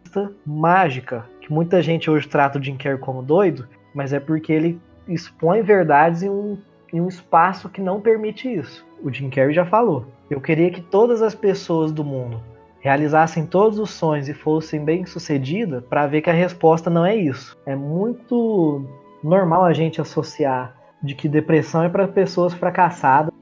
lista mágica, que muita gente hoje trata o Jim Carrey como doido, mas é porque ele expõe verdades em um, em um espaço que não permite isso. O Jim Carrey já falou. Eu queria que todas as pessoas do mundo realizassem todos os sonhos e fossem bem sucedidas, para ver que a resposta não é isso. É muito normal a gente associar de que depressão é para pessoas fracassadas,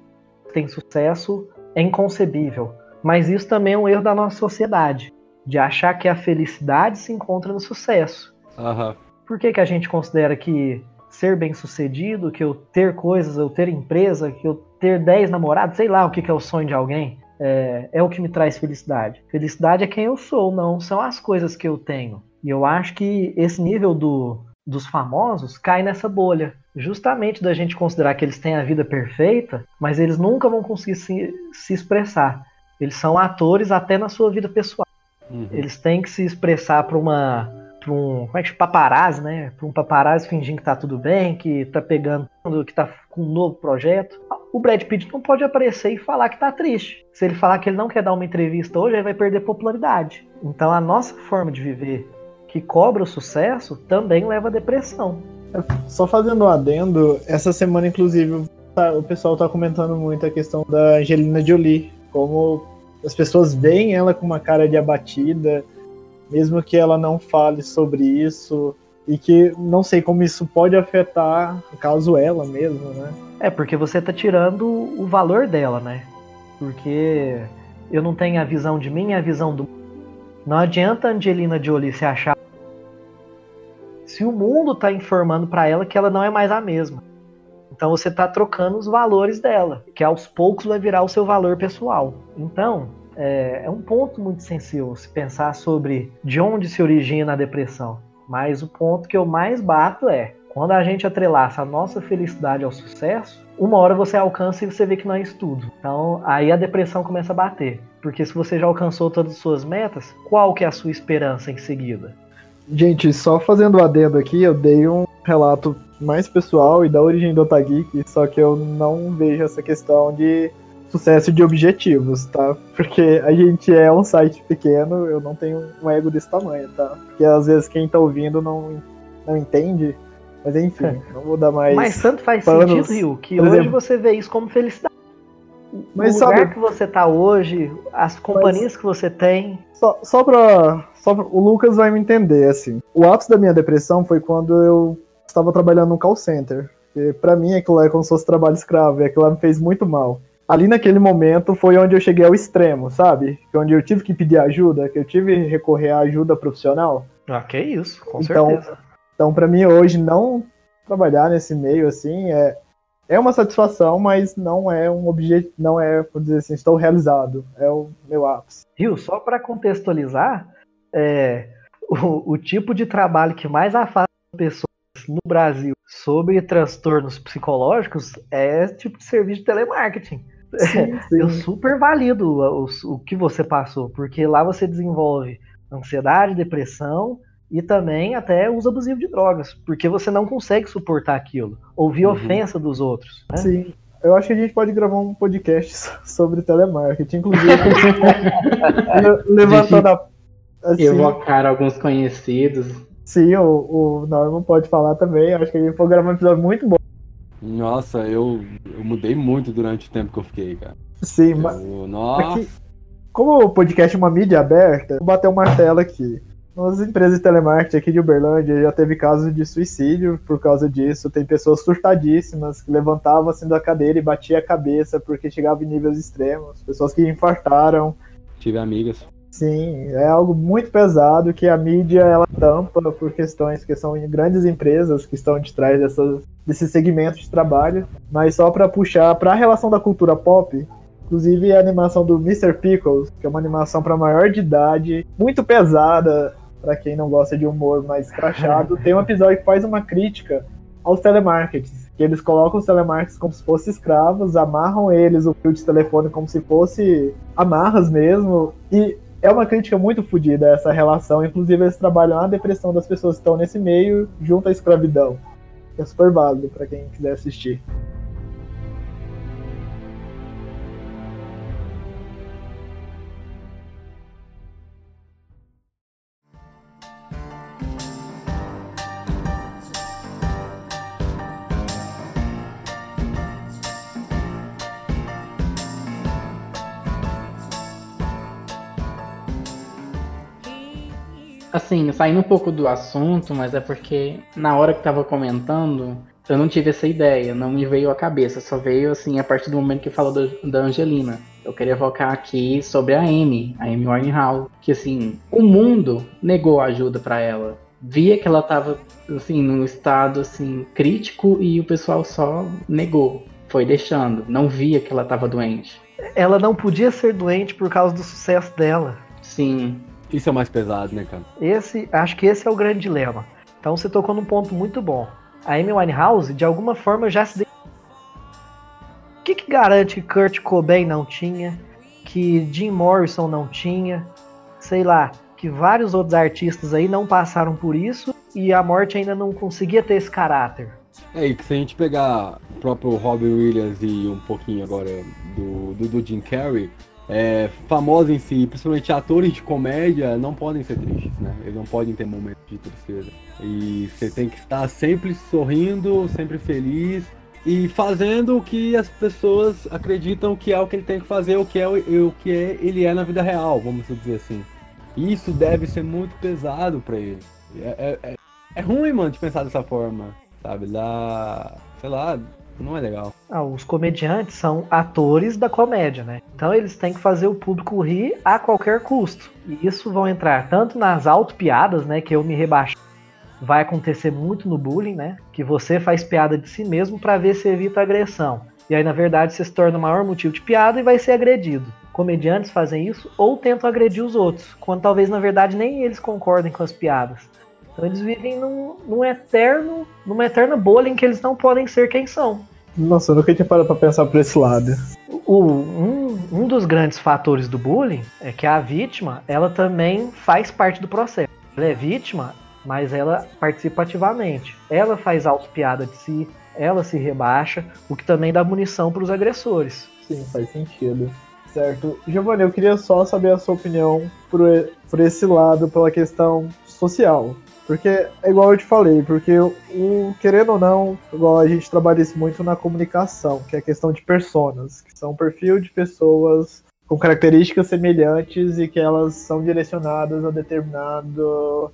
tem sucesso, é inconcebível. Mas isso também é um erro da nossa sociedade, de achar que a felicidade se encontra no sucesso. Uhum. Por que, que a gente considera que ser bem sucedido, que eu ter coisas, eu ter empresa, que eu ter 10 namorados, sei lá o que, que é o sonho de alguém, é, é o que me traz felicidade. Felicidade é quem eu sou, não são as coisas que eu tenho. E eu acho que esse nível do, dos famosos cai nessa bolha. Justamente da gente considerar que eles têm a vida perfeita, mas eles nunca vão conseguir se, se expressar. Eles são atores até na sua vida pessoal. Uhum. Eles têm que se expressar para uma para um, como é que chama? paparazzi, né? Para um paparazzi fingindo que tá tudo bem, que tá pegando, que tá com um novo projeto. O Brad Pitt não pode aparecer e falar que tá triste. Se ele falar que ele não quer dar uma entrevista hoje, ele vai perder popularidade. Então a nossa forma de viver que cobra o sucesso também leva à depressão. Só fazendo um adendo, essa semana inclusive o pessoal tá comentando muito a questão da Angelina Jolie, como as pessoas veem ela com uma cara de abatida, mesmo que ela não fale sobre isso e que não sei como isso pode afetar, caso ela mesmo, né? É, porque você tá tirando o valor dela, né? Porque eu não tenho a visão de mim, a visão do não adianta a Angelina Jolie se achar se o mundo tá informando para ela que ela não é mais a mesma. Então você tá trocando os valores dela, que aos poucos vai virar o seu valor pessoal. Então, é, é um ponto muito sensível se pensar sobre de onde se origina a depressão. Mas o ponto que eu mais bato é Quando a gente atrelaça a nossa felicidade ao sucesso, uma hora você alcança e você vê que não é isso tudo. Então aí a depressão começa a bater. Porque se você já alcançou todas as suas metas, qual que é a sua esperança em seguida? Gente, só fazendo o adendo aqui, eu dei um relato mais pessoal e da origem do Otageek, só que eu não vejo essa questão de sucesso de objetivos, tá? Porque a gente é um site pequeno, eu não tenho um ego desse tamanho, tá? Porque às vezes quem tá ouvindo não, não entende, mas enfim, não vou dar mais. Mas tanto faz panos. sentido, Rio, que hoje exemplo- você vê isso como felicidade. Mas o lugar sabe- que você tá hoje, as companhias que você tem. Só, só pra. Só pra- o Lucas vai me entender, assim. O ápice da minha depressão foi quando eu estava trabalhando no call center. E pra mim aquilo é como se fosse trabalho escravo, e aquilo lá me fez muito mal. Ali naquele momento foi onde eu cheguei ao extremo, sabe? Que Onde eu tive que pedir ajuda, que eu tive que recorrer à ajuda profissional. Ah, que isso, com Então, certeza. Então, pra mim hoje não trabalhar nesse meio assim é é uma satisfação, mas não é um objetivo, não é, por dizer assim, estou realizado. É o meu ápice. Rio, só para contextualizar, é, o, o tipo de trabalho que mais afasta pessoas no Brasil sobre transtornos psicológicos é esse tipo de serviço de telemarketing. Sim, sim. Eu super valido o, o que você passou, porque lá você desenvolve ansiedade, depressão e também até uso abusivo de drogas, porque você não consegue suportar aquilo, ouvir Uhum. ofensa dos outros. né? Sim. Eu acho que a gente pode gravar um podcast sobre telemarketing, inclusive. le- levantando a. Assim, Evocar alguns conhecidos. sim, o, o Norman pode falar também. Eu acho que a gente pode gravar um episódio muito bom. Nossa, eu, eu mudei muito durante o tempo que eu fiquei, cara. Sim, mas Eu- nossa. Aqui- como o podcast é uma mídia aberta, vou bater um martelo aqui. Nas empresas de telemarketing aqui de Uberlândia já teve casos de suicídio por causa disso. Tem pessoas surtadíssimas que levantavam assim da cadeira e batiam a cabeça porque chegava em níveis extremos. Pessoas que infartaram. Tive amigas. Sim, é algo muito pesado que a mídia ela tampa por questões que são em grandes empresas que estão de trás dessas, desse segmento de trabalho. Mas só para puxar para a relação da cultura pop, inclusive a animação do Mr. Pickles, que é uma animação para maior de idade, muito pesada para quem não gosta de humor mais crachado, tem um episódio que faz uma crítica aos telemarketers, que eles colocam os telemarketers como se fossem escravos, amarram eles o fio de telefone como se fosse amarras mesmo, e é uma crítica muito fodida essa relação. Inclusive, eles trabalham a depressão das pessoas que estão nesse meio junto à escravidão. É super válido para quem quiser assistir. Assim, saindo um pouco do assunto, mas é porque na hora que tava comentando, eu não tive essa ideia, não me veio à cabeça, só veio assim a partir do momento que falou do- da Angelina. Eu queria focar aqui sobre a Amy, a Amy Winehouse, que assim, o mundo negou ajuda pra ela. Via que ela tava assim num estado assim crítico e o pessoal só negou, foi deixando, não via que ela tava doente. Ela não podia ser doente por causa do sucesso dela. Sim, Isso é mais pesado, né, cara? Esse, acho que esse é o grande dilema. Então você tocou num ponto muito bom. A Amy Winehouse, de alguma forma, já se. O que, que garante que Kurt Cobain não tinha? Que Jim Morrison não tinha? Sei lá, que vários outros artistas aí não passaram por isso e a morte ainda não conseguia ter esse caráter. É, e que se a gente pegar o próprio Robin Williams e um pouquinho agora do, do, do Jim Carrey, é, famosos em si, principalmente atores de comédia, não podem ser tristes, né? Eles não podem ter momentos de tristeza. E você tem que estar sempre sorrindo, sempre feliz e fazendo o que as pessoas acreditam que é o que ele tem que fazer, o que é o, o que é, ele é na vida real, vamos dizer assim. Isso deve ser muito pesado pra ele. É, é, é, é ruim, mano, de pensar dessa forma, sabe? Dá. sei lá, não é legal. Ah, os comediantes são atores da comédia, né? Então eles têm que fazer o público rir a qualquer custo. E isso vão entrar tanto nas auto-piadas, né? Que eu me rebaixo. Vai acontecer muito no bullying, né? Que você faz piada de si mesmo para ver se evita agressão. E aí, na verdade, você se torna o maior motivo de piada e vai ser agredido. Comediantes fazem isso ou tentam agredir os outros, quando talvez, na verdade, nem eles concordem com as piadas. Então eles vivem num, num eterno, numa eterna bolha em que eles não podem ser quem são. Nossa, eu nunca tinha parado pra pensar por esse lado. O, um, um dos grandes fatores do bullying é que a vítima, ela também faz parte do processo. Ela é vítima, mas ela participa ativamente. Ela faz auto-piada de si, ela se rebaixa, o que também dá munição para os agressores. Sim, faz sentido. Certo. Giovanni, eu queria só saber a sua opinião por, por esse lado, pela questão social. Porque é igual eu te falei, porque o querendo ou não, igual a gente trabalha isso muito na comunicação, que é a questão de personas, que são um perfil de pessoas com características semelhantes e que elas são direcionadas a determinado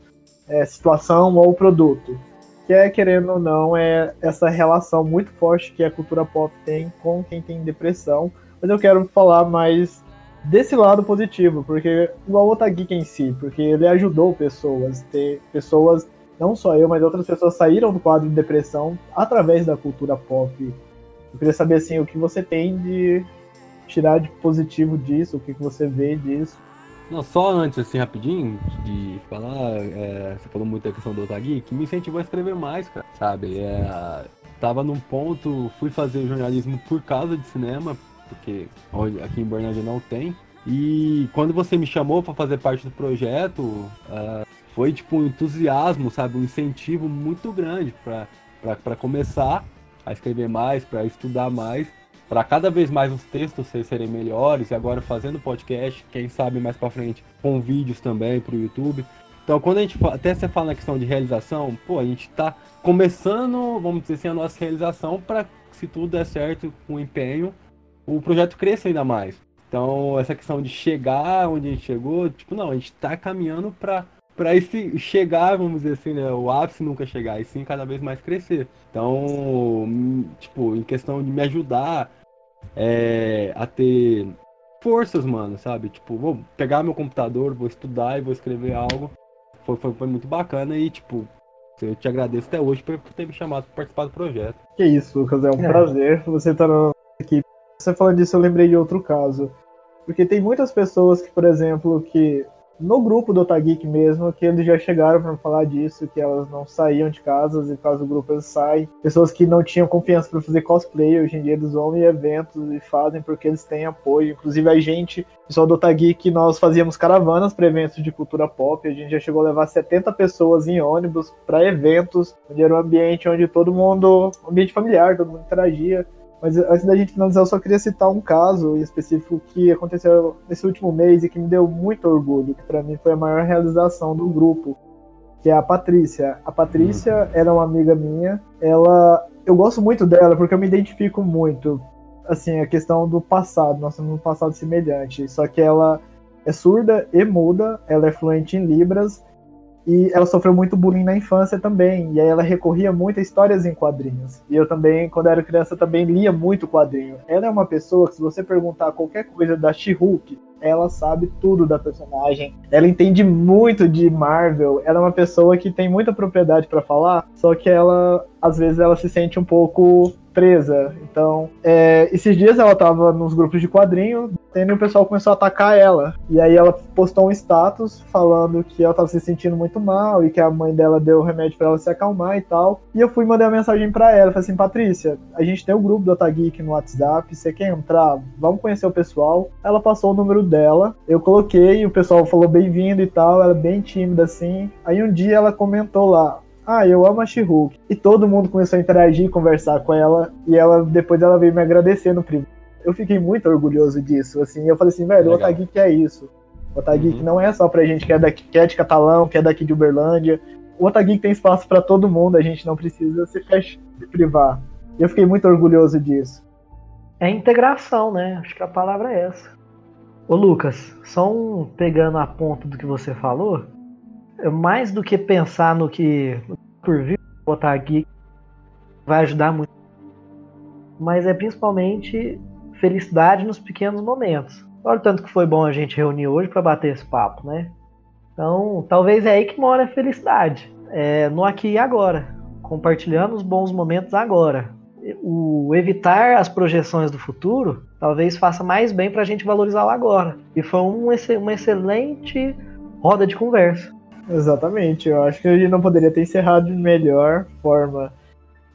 é, situação ou produto. Que é, querendo ou não, é essa relação muito forte que a cultura pop tem com quem tem depressão. Mas eu quero falar mais desse lado positivo, porque igual o Otageek em si, porque ele ajudou pessoas, ter pessoas, não só eu, mas outras pessoas saíram do quadro de depressão através da cultura pop. Eu queria saber assim, o que você tem de tirar de positivo disso, o que você vê disso. Não, só antes, assim, rapidinho, de falar, é, você falou muito da questão do Otagui, que me incentivou a escrever mais, cara, sabe? É, tava num ponto, fui fazer jornalismo por causa de cinema, porque aqui em Bernardo não tem. E quando você me chamou para fazer parte do projeto, uh, foi tipo um entusiasmo, sabe? Um incentivo muito grande para começar a escrever mais, para estudar mais, para cada vez mais os textos serem melhores. E agora fazendo podcast, quem sabe mais para frente com vídeos também para o YouTube. Então, quando a gente até você fala na questão de realização, pô, a gente está começando, vamos dizer assim, a nossa realização para se tudo der certo com empenho, o projeto cresça ainda mais. Então, essa questão de chegar onde a gente chegou, tipo, não, a gente está caminhando para para esse chegar, vamos dizer assim, né, o ápice nunca chegar, e sim cada vez mais crescer. Então, tipo, em questão de me ajudar é, a ter forças, mano, sabe? Tipo, vou pegar meu computador, vou estudar e vou escrever algo. Foi, foi, foi muito bacana e, tipo, eu te agradeço até hoje por ter me chamado para participar do projeto. Que isso, Lucas, é um é. prazer você estar aqui você falando disso, eu lembrei de outro caso. Porque tem muitas pessoas que, por exemplo, que no grupo do Otageek mesmo, que eles já chegaram para falar disso, que elas não saíam de casas e causa do grupo eles saem. Pessoas que não tinham confiança para fazer cosplay, hoje em dia eles vão em eventos e fazem porque eles têm apoio. Inclusive a gente, pessoal do Otageek, nós fazíamos caravanas para eventos de cultura pop. A gente já chegou a levar 70 pessoas em ônibus para eventos, onde era um ambiente onde todo mundo, um ambiente familiar, todo mundo interagia. Mas antes da gente finalizar, eu só queria citar um caso em específico que aconteceu nesse último mês e que me deu muito orgulho, que para mim foi a maior realização do grupo, que é a Patrícia. A Patrícia uhum. era uma amiga minha, ela eu gosto muito dela porque eu me identifico muito. Assim, a questão do passado, nós temos um passado semelhante, só que ela é surda e muda, ela é fluente em Libras e ela sofreu muito bullying na infância também. E aí ela recorria muito a histórias em quadrinhos. E eu também, quando era criança, também lia muito quadrinho. Ela é uma pessoa que, se você perguntar qualquer coisa da She-Hulk, ela sabe tudo da personagem. Ela entende muito de Marvel. Ela é uma pessoa que tem muita propriedade para falar, só que ela, às vezes, ela se sente um pouco presa. Então, é, esses dias ela tava nos grupos de quadrinho, e o pessoal começou a atacar ela. E aí ela postou um status falando que ela tava se sentindo muito mal e que a mãe dela deu remédio para ela se acalmar e tal. E eu fui mandar uma mensagem para ela, falei assim, Patrícia, a gente tem o um grupo do Otageek no WhatsApp, você quer entrar? Vamos conhecer o pessoal. Ela passou o número dela, eu coloquei, o pessoal falou bem-vindo e tal, ela bem tímida assim. Aí um dia ela comentou lá, ah, eu amo a She-Hulk. E todo mundo começou a interagir, conversar com ela, e ela depois ela veio me agradecer no privado. Eu fiquei muito orgulhoso disso, assim, eu falei assim, velho, o Otageek é isso. O Otageek uhum. não é só pra gente que é daqui, que é de Catalão, que é daqui de Uberlândia. O Otageek tem espaço para todo mundo, a gente não precisa se fechar, se privar. E eu fiquei muito orgulhoso disso. É integração, né? Acho que a palavra é essa. Ô Lucas, só um pegando a ponta do que você falou, mais do que pensar no que por vir botar aqui vai ajudar muito, mas é principalmente felicidade nos pequenos momentos. Olha o tanto que foi bom a gente reunir hoje para bater esse papo, né? Então, talvez é aí que mora a felicidade, é no aqui e agora, compartilhando os bons momentos agora. O evitar as projeções do futuro talvez faça mais bem para a gente valorizar o agora. E foi um, uma excelente roda de conversa. Exatamente, eu acho que a gente não poderia ter encerrado de melhor forma.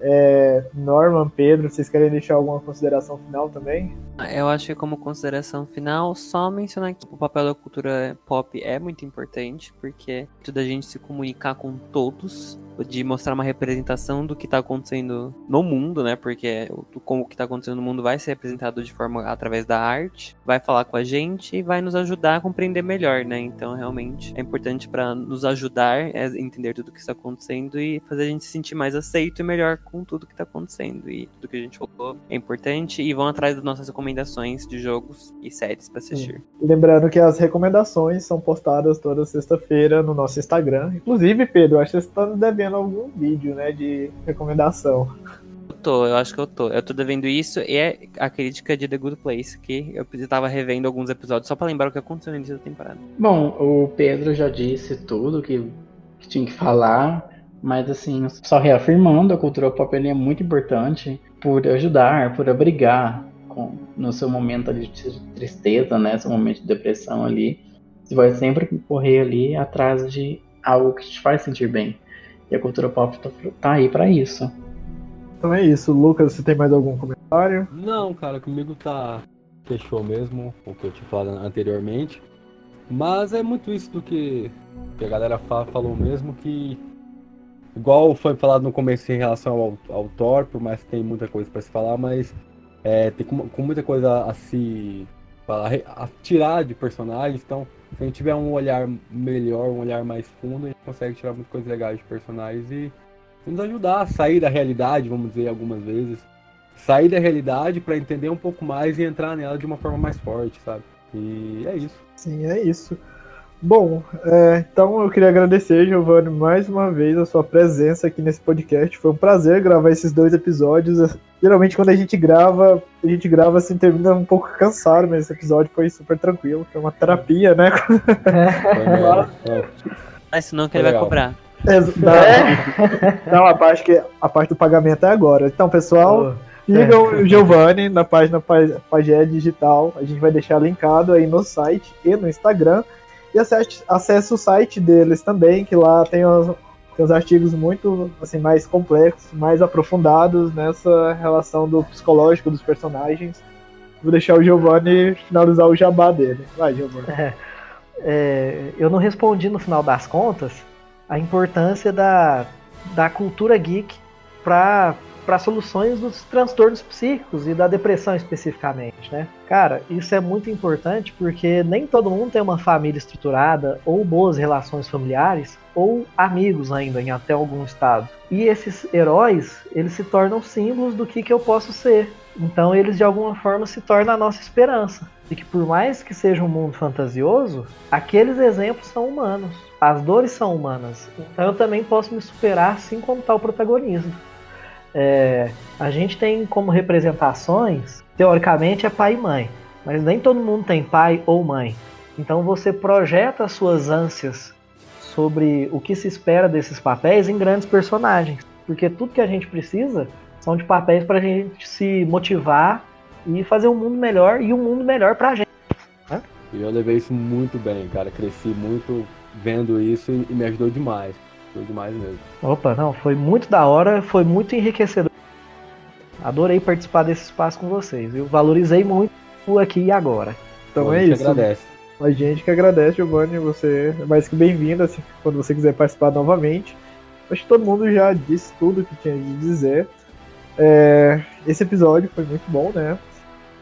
É, Norman, Pedro, vocês querem deixar alguma consideração final também? Eu acho que como consideração final, só mencionar que o papel da cultura pop é muito importante, porque tudo a gente se comunicar com todos, de mostrar uma representação do que está acontecendo no mundo, né? Porque como o que está acontecendo no mundo vai ser representado de forma através da arte, vai falar com a gente e vai nos ajudar a compreender melhor, né? Então realmente é importante para nos ajudar a entender tudo o que está acontecendo e fazer a gente se sentir mais aceito e melhor com tudo que está acontecendo. E tudo que a gente falou é importante e vão atrás das nossas recomendações de jogos e séries para assistir. Lembrando que as recomendações são postadas toda sexta-feira no nosso Instagram. Inclusive, Pedro, acho que você está devendo algum vídeo, né, de recomendação. Eu tô, eu acho que eu tô. Eu tô devendo isso e é a crítica de The Good Place, que eu estava revendo alguns episódios só para lembrar o que aconteceu no início da temporada. Bom, o Pedro já disse tudo que, que tinha que falar. Mas assim, só reafirmando, a cultura pop é muito importante por ajudar, por abrigar com, no seu momento ali de tristeza, né? Seu momento de depressão ali. Você vai sempre correr ali atrás de algo que te faz sentir bem. E a cultura pop tá, tá aí para isso. Então é isso. Lucas, você tem mais algum comentário? Não, cara, comigo tá. Fechou mesmo o que eu tinha falado anteriormente. Mas é muito isso do que, que a galera fala, falou mesmo, que Igual foi falado no começo em relação ao, ao Thor, por mais que tem muita coisa para se falar, mas é, tem com, com, muita coisa a se falar, a tirar de personagens, então se a gente tiver um olhar melhor, um olhar mais fundo, a gente consegue tirar muitas coisas legais de personagens e nos ajudar a sair da realidade, vamos dizer algumas vezes. Sair da realidade para entender um pouco mais e entrar nela de uma forma mais forte, sabe? E é isso. Sim, é isso. Bom, é, então eu queria agradecer, Giovanni, mais uma vez a sua presença aqui nesse podcast. Foi um prazer gravar esses dois episódios. Geralmente quando a gente grava, a gente grava assim, termina um pouco cansado, mas esse episódio foi super tranquilo, foi uma terapia, né? É. Mas senão que ele vai cobrar. É, não, não, a parte, que, a parte do pagamento é agora. Então, pessoal, sigam o Giovanni na página Pagé Digital. A gente vai deixar linkado aí no site e no Instagram. E acesse, acesse o site deles também, que lá tem tem os artigos muito assim, mais complexos, mais aprofundados nessa relação do psicológico dos personagens. Vou deixar o Giovanni finalizar o jabá dele. Vai, Giovanni. É, é, eu não respondi no final das contas a importância da, da cultura geek para para soluções dos transtornos psíquicos e da depressão especificamente, né? Cara, isso é muito importante porque nem todo mundo tem uma família estruturada ou boas relações familiares ou amigos ainda em até algum estado. E esses heróis, eles se tornam símbolos do que, que eu posso ser. Então eles de alguma forma se tornam a nossa esperança. E que por mais que seja um mundo fantasioso, aqueles exemplos são humanos. As dores são humanas. Então eu também posso me superar assim como tal protagonismo. É, a gente tem como representações, teoricamente, é pai e mãe, mas nem todo mundo tem pai ou mãe. Então você projeta suas ânsias sobre o que se espera desses papéis em grandes personagens, porque tudo que a gente precisa são de papéis para a gente se motivar e fazer um mundo melhor e um mundo melhor para a gente. Né? Eu levei isso muito bem, cara. Cresci muito vendo isso e me ajudou demais. Foi demais mesmo. Opa, não, foi muito da hora, foi muito enriquecedor. Adorei participar desse espaço com vocês. Eu valorizei muito o aqui e agora. Então é isso. Agradece. A gente que agradece, Giovanni. Você é mais que bem-vindo assim, quando você quiser participar novamente. Acho que todo mundo já disse tudo que tinha de dizer. É, esse episódio foi muito bom, né?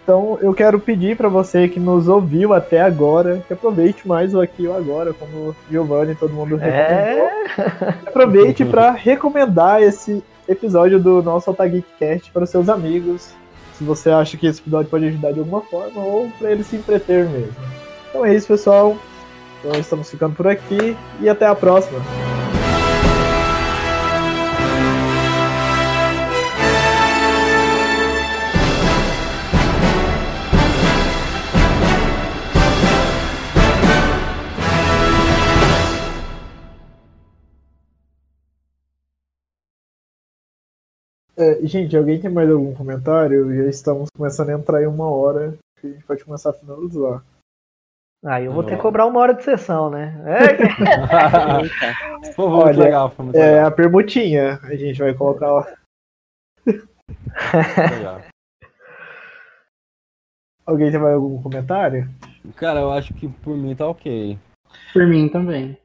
Então eu quero pedir para você que nos ouviu até agora, que aproveite mais o aqui ou agora, como o Giovanni e todo mundo recomendou. É... Aproveite para recomendar esse episódio do nosso Otageekcast para os seus amigos, se você acha que esse episódio pode ajudar de alguma forma ou para ele se entreter mesmo. Então é isso, pessoal. Então estamos ficando por aqui e até a próxima. É, gente, alguém tem mais algum comentário? Já estamos começando a entrar em uma hora. Que a gente pode começar a finalizar. Aí eu vou ter que cobrar uma hora de sessão, né? É. Pô, Olha, legal, foi muito É legal. a permutinha. A gente vai colocar lá. legal. Alguém tem mais algum comentário? Cara, eu acho que por mim tá ok. Por mim também.